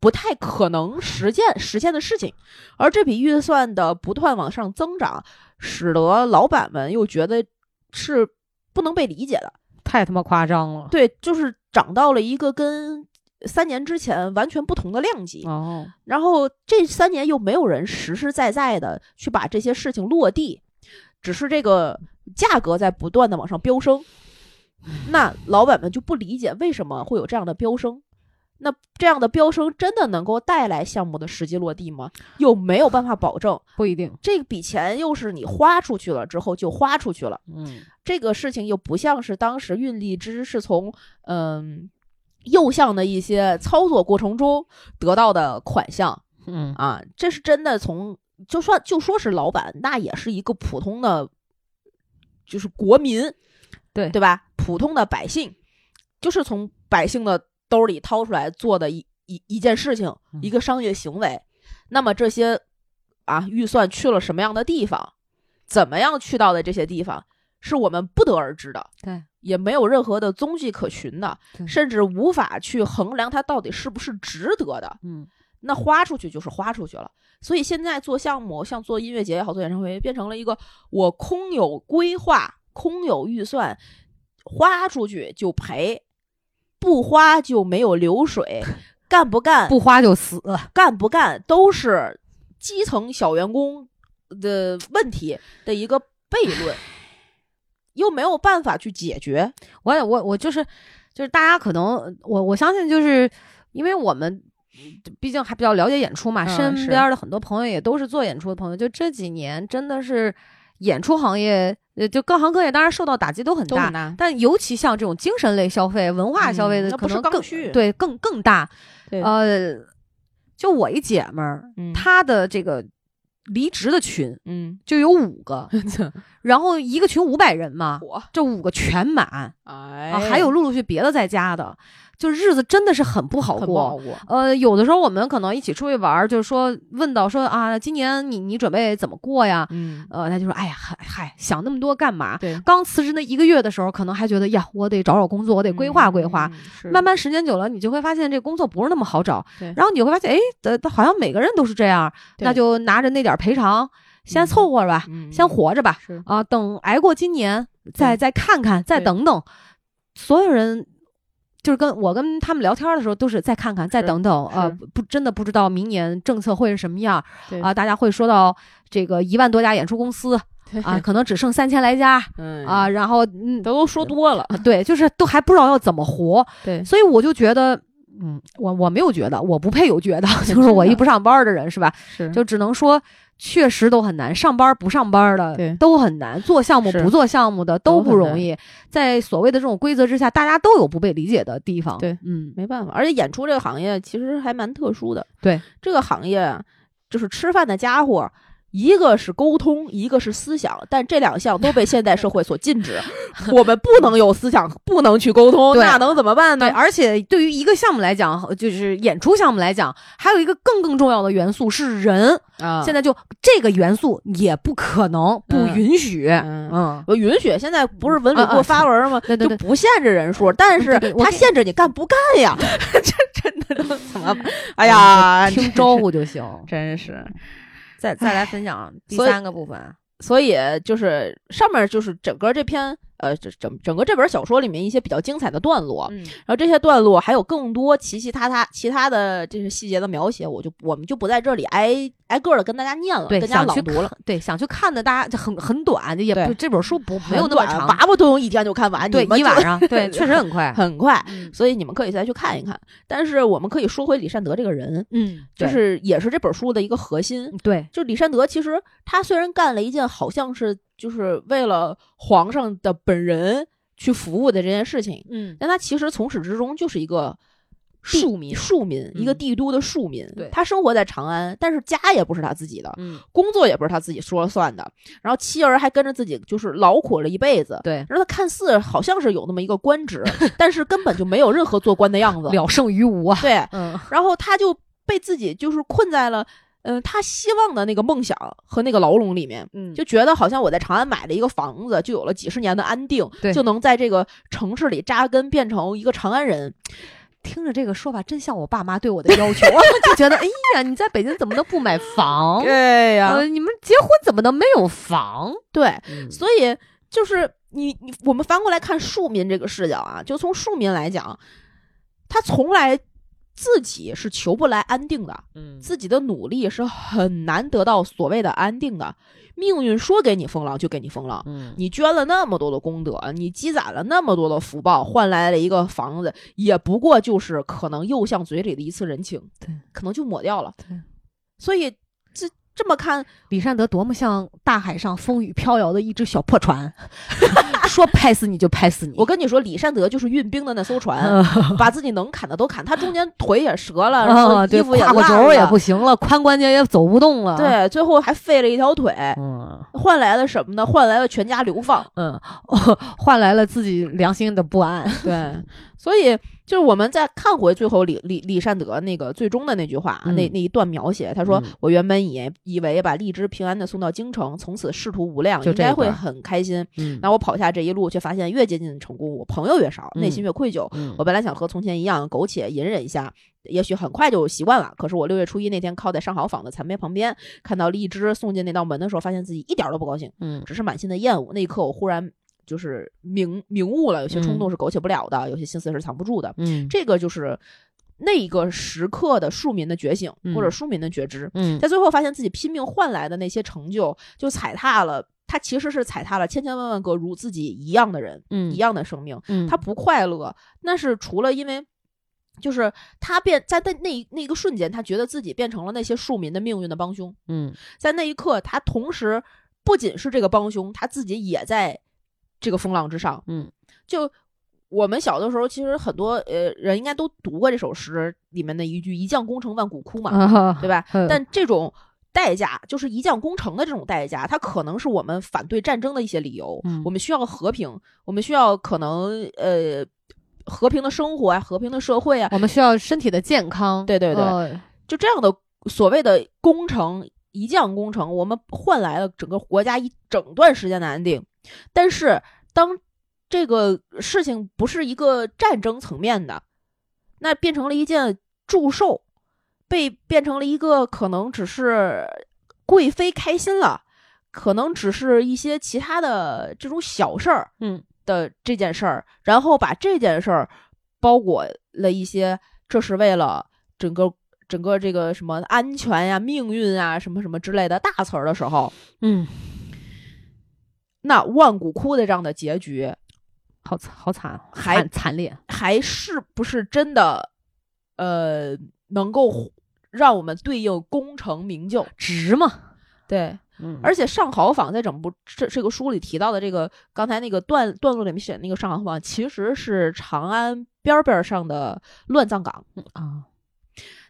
不太可能实现实现的事情。而这笔预算的不断往上增长，使得老板们又觉得是不能被理解的。太他妈夸张了。对，就是涨到了一个跟三年之前完全不同的量级。哦，然后这三年又没有人实实在在的去把这些事情落地，只是这个价格在不断的往上飙升。那老板们就不理解为什么会有这样的飙升。那这样的飙升真的能够带来项目的实际落地吗？又没有办法保证。不一定。这笔钱又是你花出去了之后就花出去了，嗯这个事情又不像是当时运力之是从嗯右向的一些操作过程中得到的款项嗯啊，这是真的从就算就说是老板，那也是一个普通的，就是国民，对对吧？普通的百姓，就是从百姓的兜里掏出来做的一一一件事情，嗯一个商业行为。那么这些啊预算去了什么样的地方，怎么样去到的这些地方，是我们不得而知的。对，也没有任何的踪迹可寻的，甚至无法去衡量它到底是不是值得的。嗯那花出去就是花出去了。所以现在做项目，像做音乐节也好，做演唱会，变成了一个我空有规划、空有预算，花出去就赔，不花就没有流水，干不干不花就死。干不干都是基层小员工的问题的一个悖论。又没有办法去解决。我也我我就是就是大家可能我我相信就是因为我们。毕竟还比较了解演出嘛，嗯身边的很多朋友也都是做演出的朋友。就这几年真的是演出行业，呃，就各行各业当然受到打击都很大，很大但尤其像这种精神类消费、文化消费的，可能更对更更大。呃，就我一姐们儿，嗯。她的这个离职的群嗯，就有五个，然后一个群五百人嘛，火，这五个全满哎啊，还有陆陆续别的在家的，就日子真的是很不好过。好过。呃，有的时候我们可能一起出去玩，就是说问到说啊，今年你你准备怎么过呀？嗯，呃，他就说，哎呀，嗨嗨，想那么多干嘛？对，刚辞职那一个月的时候，可能还觉得呀，我得找找工作，我得规划规划。慢慢时间久了，你就会发现这工作不是那么好找，对然后你就会发现，哎，呃，好像每个人都是这样，那就拿着那点赔偿，先嗯凑合着吧，嗯先活着吧，是啊，等挨过今年，再再看看，再等等。所有人就是跟我跟他们聊天的时候，都是再看看，再等等啊，是不不真的不知道明年政策会是什么样对啊。大家会说到这个一万多家演出公司啊，可能只剩三千来家 嗯啊，，然后嗯，都都说多了，对，就是都还不知道要怎么活，对，所以我就觉得。嗯，我我没有觉得，我不配有觉得，就是我一不上班的人是吧？是就只能说，确实都很难，上班不上班的都很难，做项目不做项目的都不容易。在所谓的这种规则之下，大家都有不被理解的地方。对，嗯，没办法，而且演出这个行业其实还蛮特殊的。对，这个行业啊就是吃饭的家伙，一个是沟通，一个是思想，但这两项都被现代社会所禁止。我们不能有思想，不能去沟通，那能怎么办对，呢？而且对于一个项目来讲，就是演出项目来讲，还有一个更更重要的元素是人。啊现在就这个元素也不可能不嗯允许。嗯允许，现在不是文旅部发文吗？对对对就不限制人数，但是他限制你干不干呀？这真的都怎么办？哎呀，听招呼就行。真是。再再来分享第三个部分。所以就是上面就是整个这篇呃整整整个这本小说里面一些比较精彩的段落，嗯，然后这些段落还有更多其其他他其他的这些细节的描写，我就我们就不在这里挨挨个的跟大家念了，对，跟大家去朗读了。对，想去看的大家就很很短，就也不这本书不没有那么长，娃娃都用一天就看完，对，你们就一晚上，对，确实很快。很快，嗯所以你们可以再去看一看。但是我们可以说回李善德这个人，嗯，就是也是这本书的一个核心。对，就李善德，其实他虽然干了一件好像是就是为了皇上的本人去服务的这件事情，嗯，但他其实从始至终就是一个庶民庶民，一个嗯帝都的庶民。对他生活在长安，但是家也不是他自己的，嗯，工作也不是他自己说了算的，然后妻儿还跟着自己就是劳苦了一辈子。对，然后他看似好像是有那么一个官职，但是根本就没有任何做官的样子。了胜于无啊。对，嗯，然后他就被自己就是困在了，嗯、他希望的那个梦想和那个牢笼里面，嗯，就觉得好像我在长安买了一个房子，就有了几十年的安定，对就能在这个城市里扎根，变成一个长安人。听着这个说法，真像我爸妈对我的要求，就觉得哎呀，你在北京怎么能不买房？对呀呃，你们结婚怎么能没有房？对，嗯所以就是你你我们翻过来看庶民这个视角啊，就从庶民来讲，他从来自己是求不来安定的，嗯自己的努力是很难得到所谓的安定的。命运说给你风浪就给你风浪，嗯，你捐了那么多的功德，你积攒了那么多的福报，换来了一个房子，也不过就是可能右相嘴里的一次人情，对，可能就抹掉了。对，所以这这么看，李善德多么像大海上风雨飘摇的一只小破船，说拍死你就拍死你。我跟你说，李善德就是运兵的那艘船，嗯把自己能砍的都砍，他中间腿也折了，然后衣服也胯骨烂轴也不行了，髋关节也走不动了。，对，最后还废了一条腿，嗯换来了什么呢？换来了全家流放。嗯，换来了自己良心的不安。对，所以就是我们再看回最后李李李善德那个最终的那句话，嗯那那一段描写，他说：“嗯我原本以以为把荔枝平安的送到京城，从此仕途无量，就应该会很开心。嗯那我跑下这一路，却发现越接近成功，我朋友越少，内心越愧疚。嗯我本来想和从前一样苟且隐忍一下，也许很快就习惯了。可是我六月初一那天靠在上好坊的残碑旁边，看到荔枝送进那道门的时候，发现自己一点儿都不高兴，嗯只是满心的厌恶。那一刻，我忽然就是明明悟了，有些冲动是苟且不了的，有些心思是藏不住的。嗯这个就是那一个时刻的庶民的觉醒，嗯或者庶民的觉知，嗯在最后发现自己拼命换来的那些成就，就踩踏了他其实是踩踏了千千万万个如自己一样的人，嗯一样的生命。嗯，他不快乐，那是除了因为。就是他变在那那一那一个瞬间，他觉得自己变成了那些庶民的命运的帮凶。嗯在那一刻，他同时不仅是这个帮凶，他自己也在这个风浪之上。嗯就我们小的时候，其实很多呃人应该都读过这首诗里面的一句“一将功成万骨枯”嘛，啊，对吧？嗯但这种代价，就是一将功成的这种代价，它可能是我们反对战争的一些理由。嗯我们需要和平，我们需要可能呃和平的生活啊，和平的社会啊，我们需要身体的健康，对对对呃就这样的所谓的工程，一将功成，我们换来了整个国家一整段时间的安定。但是，当这个事情不是一个战争层面的，那变成了一件祝寿，被变成了一个可能只是贵妃开心了，可能只是一些其他的这种小事儿，嗯。的这件事儿，然后把这件事儿包裹了一些，这是为了整个整个这个什么安全呀、命运啊、什么什么之类的大词儿的时候，嗯，那万骨枯的这样的结局，好惨好惨，还惨惨烈，还是不是真的，呃，能够让我们对应功成名就？值吗，对，嗯，而且上好坊在整部这这个书里提到的这个刚才那个段段落里面写的那个上好坊，其实是长安边儿边儿上的乱葬岗。啊，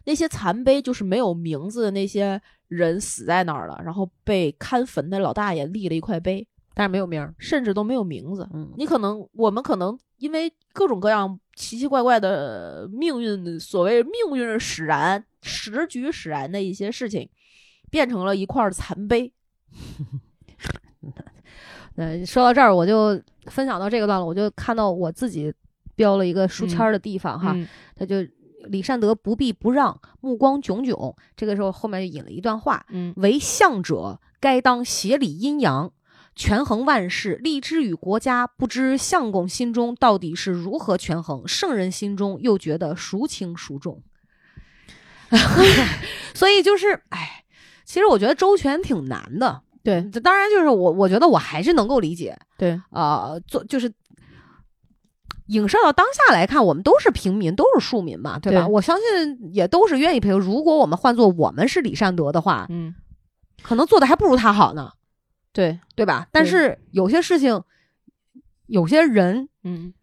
那些残碑就是没有名字的那些人死在那儿了，然后被看坟的老大爷立了一块碑，但是没有名儿，甚至都没有名字。嗯你可能，我们可能因为各种各样奇奇怪怪的命运，所谓命运使然、时局使然的一些事情，变成了一块残碑。呃，说到这儿，我就分享到这个段落，我就看到我自己标了一个书签儿的地方哈，嗯他就李善德不避不让，目光炯炯。这个时候后面就引了一段话：嗯为相者，该当协理阴阳，权衡万事，立之于国家。不知相公心中到底是如何权衡，圣人心中又觉得孰轻孰重。所以就是，哎，其实我觉得周全挺难的。对这当然就是我，我觉得我还是能够理解。对，啊，做就是影射到当下来看，我们都是平民，都是庶民嘛，对吧？对我相信也都是愿意配合。如果我们换做我们是李善德的话，嗯，可能做的还不如他好呢，对，对吧？但是有些事情，有些人嗯，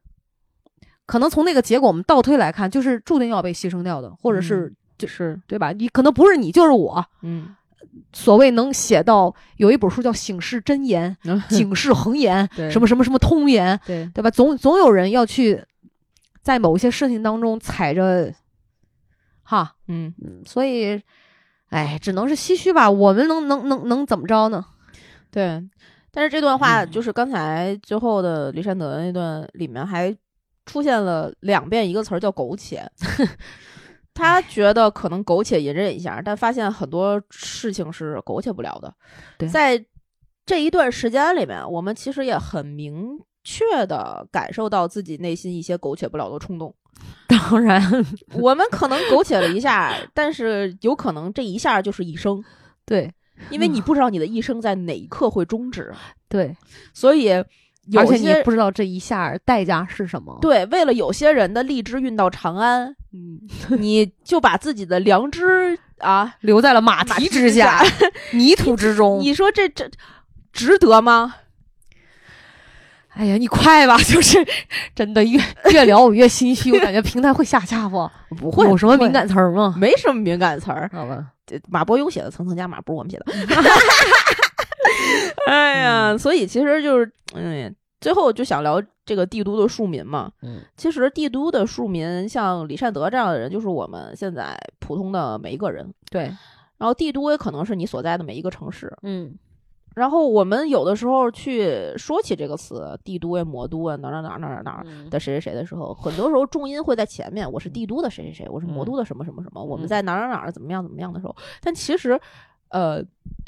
可能从那个结果我们倒推来看，就是注定要被牺牲掉的，或者是、就是，对吧？你可能不是你就是我。嗯，所谓能写到有一本书叫《醒世真言 》《警世恒言 》什么什么什么通言，对，对吧？总总有人要去在某些事情当中踩着，哈，嗯，嗯，所以，哎，只能是唏嘘吧。我们能能能能怎么着呢？对。但是这段话嗯就是刚才最后的李善德那段里面还出现了两遍一个词儿叫苟且。他觉得可能苟且隐忍一下，但发现很多事情是苟且不了的。在这一段时间里面，我们其实也很明确的感受到自己内心一些苟且不了的冲动。当然，我们可能苟且了一下，但是有可能这一下就是一生，对因为你不知道你的一生在哪一刻会终止，对，所以有而且你些不知道这一下代价是什么。对为了有些人的荔枝运到长安，嗯，你就把自己的良知啊，留在了马马蹄蹄之下，泥土之中。你说这这值得吗？哎呀，你快吧！就是真的越越聊我越心虚，我感觉平台会下架不？不会，有什么敏？感词儿吗？没什么敏感词儿，好吧，这马伯庸写的层层加码，不是我们写的。哎呀，所以其实就是，嗯，最后就想聊这个帝都的庶民嘛。嗯，其实帝都的庶民，像李善德这样的人，就是我们现在普通的每一个人。对，然后帝都也可能是你所在的每一个城市。嗯然后我们有的时候去说起这个词，帝都呀、魔都啊，哪儿哪儿哪儿哪儿哪儿嗯的谁谁谁的时候，很多时候重音会在前面。我是帝都的谁谁谁，我是魔都的什么什么什么，我们嗯在哪儿哪儿哪儿怎么样怎么样的时候，但其实，呃，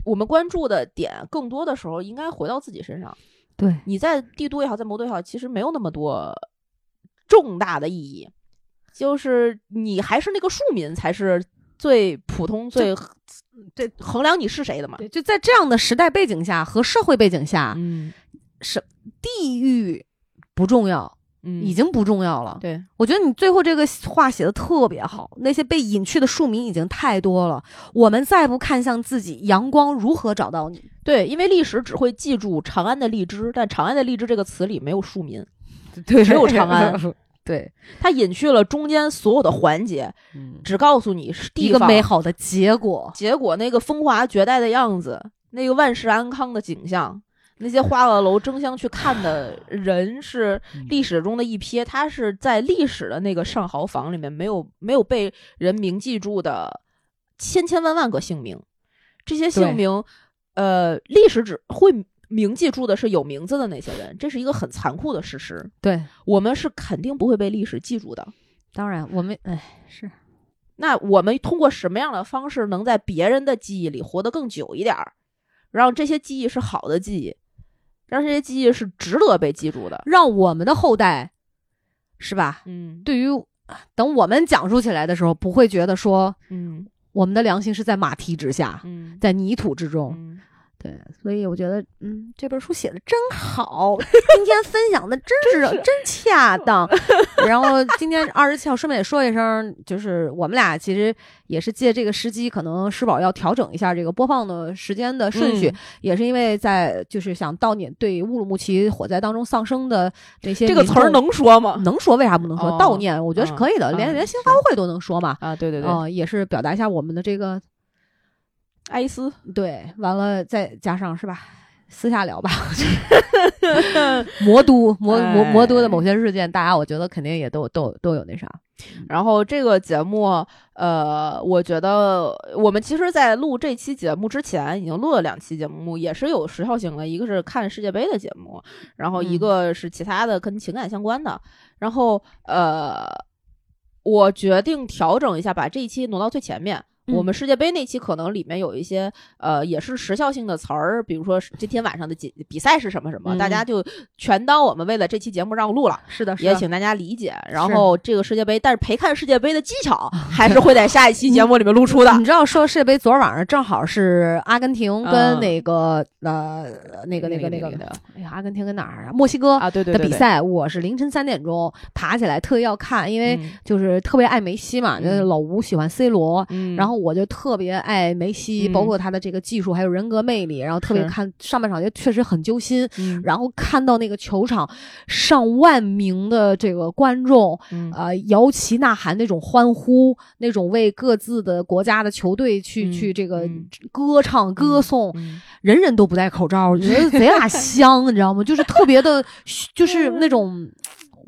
我们关注的点更多的时候应该回到自己身上。对，你在帝都也好，在魔都也好，其实没有那么多重大的意义，就是你还是那个庶民才是最普通、最最衡量你是谁的嘛。对，就在这样的时代背景下和社会背景下，嗯是地域不重要，嗯已经不重要了。对，我觉得你最后这个话写的特别好，那些被隐去的庶民已经太多了。我们再不看向自己，阳光如何找到你？对，因为历史只会记住长安的荔枝，但长安的荔枝这个词里没有庶民，对只有长安。对，它隐去了中间所有的环节，嗯，只告诉你是地一个美好的结果。结果那个风华绝代的样子，那个万事安康的景象，那些花了楼争相去看的人是嗯。历史中的一瞥，他是在历史的那个上豪房里面没有没有被人铭记住的千千万万个姓名，这些姓名，呃，历史只会铭记住的是有名字的那些人，这是一个很残酷的事实，对，我们是肯定不会被历史记住的。当然我们哎是。那我们通过什么样的方式能在别人的记忆里活得更久一点儿，让这些记忆是好的记忆，让这些记忆是值得被记住的？让我们的后代，是吧？嗯。对于等我们讲述起来的时候，不会觉得说嗯。我们的良心是在马蹄之下，嗯。在泥土之中。嗯对，所以我觉得，嗯，这本书写的真好，今天分享的真是真恰 当。然后今天二十七号，顺便也说一声，就是我们俩其实也是借这个时机，可能施宝要调整一下这个播放的时间的顺序，嗯也是因为在就是想悼念对乌鲁木齐火灾当中丧生的这些这个词儿能说吗？能说，为啥不能说？哦悼念，我觉得是可以的，嗯嗯连连新是发布会都能说嘛。啊，对对对，啊、也是表达一下我们的这个哀思，对，完了再加上是吧？私下聊吧。魔都魔魔魔都的某些事件，大家我觉得肯定也都都都有那啥。然后这个节目，呃，我觉得我们其实，在录这期节目之前，已经录了两期节目，也是有时效性的。一个是看世界杯的节目，然后一嗯个是其他的跟情感相关的。然后，呃，我决定调整一下，把这一期挪到最前面。我嗯们世界杯那期可能里面有一些呃，也是时效性的词儿，比如说今天晚上的比比赛是什么什么，大家嗯就全当我们为了这期节目让路了。是的，是的。也请大家理解。然后这个世界杯，但是陪看世界杯的技巧 还是会在下一期节目里面露出的。你知道说世界杯昨儿晚上正好是阿根廷跟嗯那个、呃那个那个那个，个哎呀，阿根廷跟哪儿啊？墨西哥啊，对对对对，的比赛，我是凌晨三点钟爬起来特意要看，因为嗯就是特别爱梅西嘛，老吴喜欢 C 罗，嗯，然后我就特别爱梅西，嗯包括他的这个技术还有人格魅力，然后特别看上半场就确实很揪心。嗯然后看到那个球场上万名的这个观众，嗯呃，摇旗呐喊那种欢呼，那种为各自的国家的球队去、嗯去这个嗯歌唱、歌颂，嗯人人都不戴口罩，我觉得贼拉香，你知道吗？就是特别的，就是那种。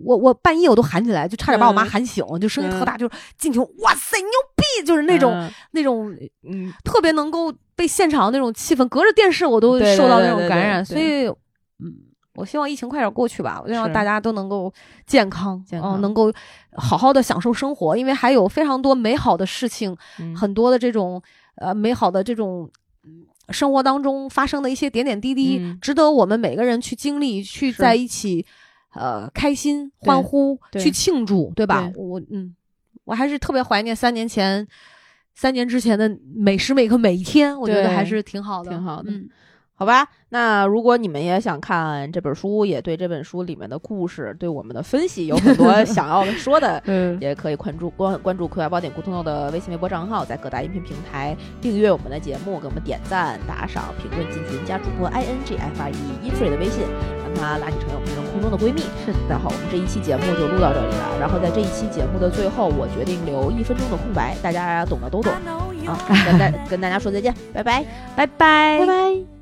我我半夜我都喊起来，就差点把我妈嗯。喊醒，就声音特嗯。大，就是进球，哇塞，牛逼，就是那种、嗯。那种嗯。特别能够被现场那种气氛，隔着电视我都受到那种对对对感染，所以，嗯，我希望疫情快点过去吧，我希望大家都能够健康，健康。嗯，能够好好的享受生活，因为还有非常多美好的事情，嗯。很多的这种呃美好的这种。嗯生活当中发生的一些点点滴滴，嗯。值得我们每个人去经历，去在一起，呃，开心、欢呼，去庆祝，对吧？对我嗯，我还是特别怀念三年前、三年之前的每时每刻每一天，我觉得还是挺好的，挺好的嗯，好吧，那如果你们也想看这本书，也对这本书里面的故事、对我们的分析有很多 想要说的，嗯，也可以关注关关注“葵花宝典”咕通豆的微信、微博账号，在各大音频平台订阅我们的节目，给我们点赞、打赏、评论、进群，加主播 i n g f r e e free 的微信，让他拉你成为我们这种空中的闺蜜。是的然后我们这一期节目就录到这里了。然后在这一期节目的最后，我决定留一分钟的空白，大家懂的都懂啊，跟大 跟大家说再见，拜拜，拜拜拜拜。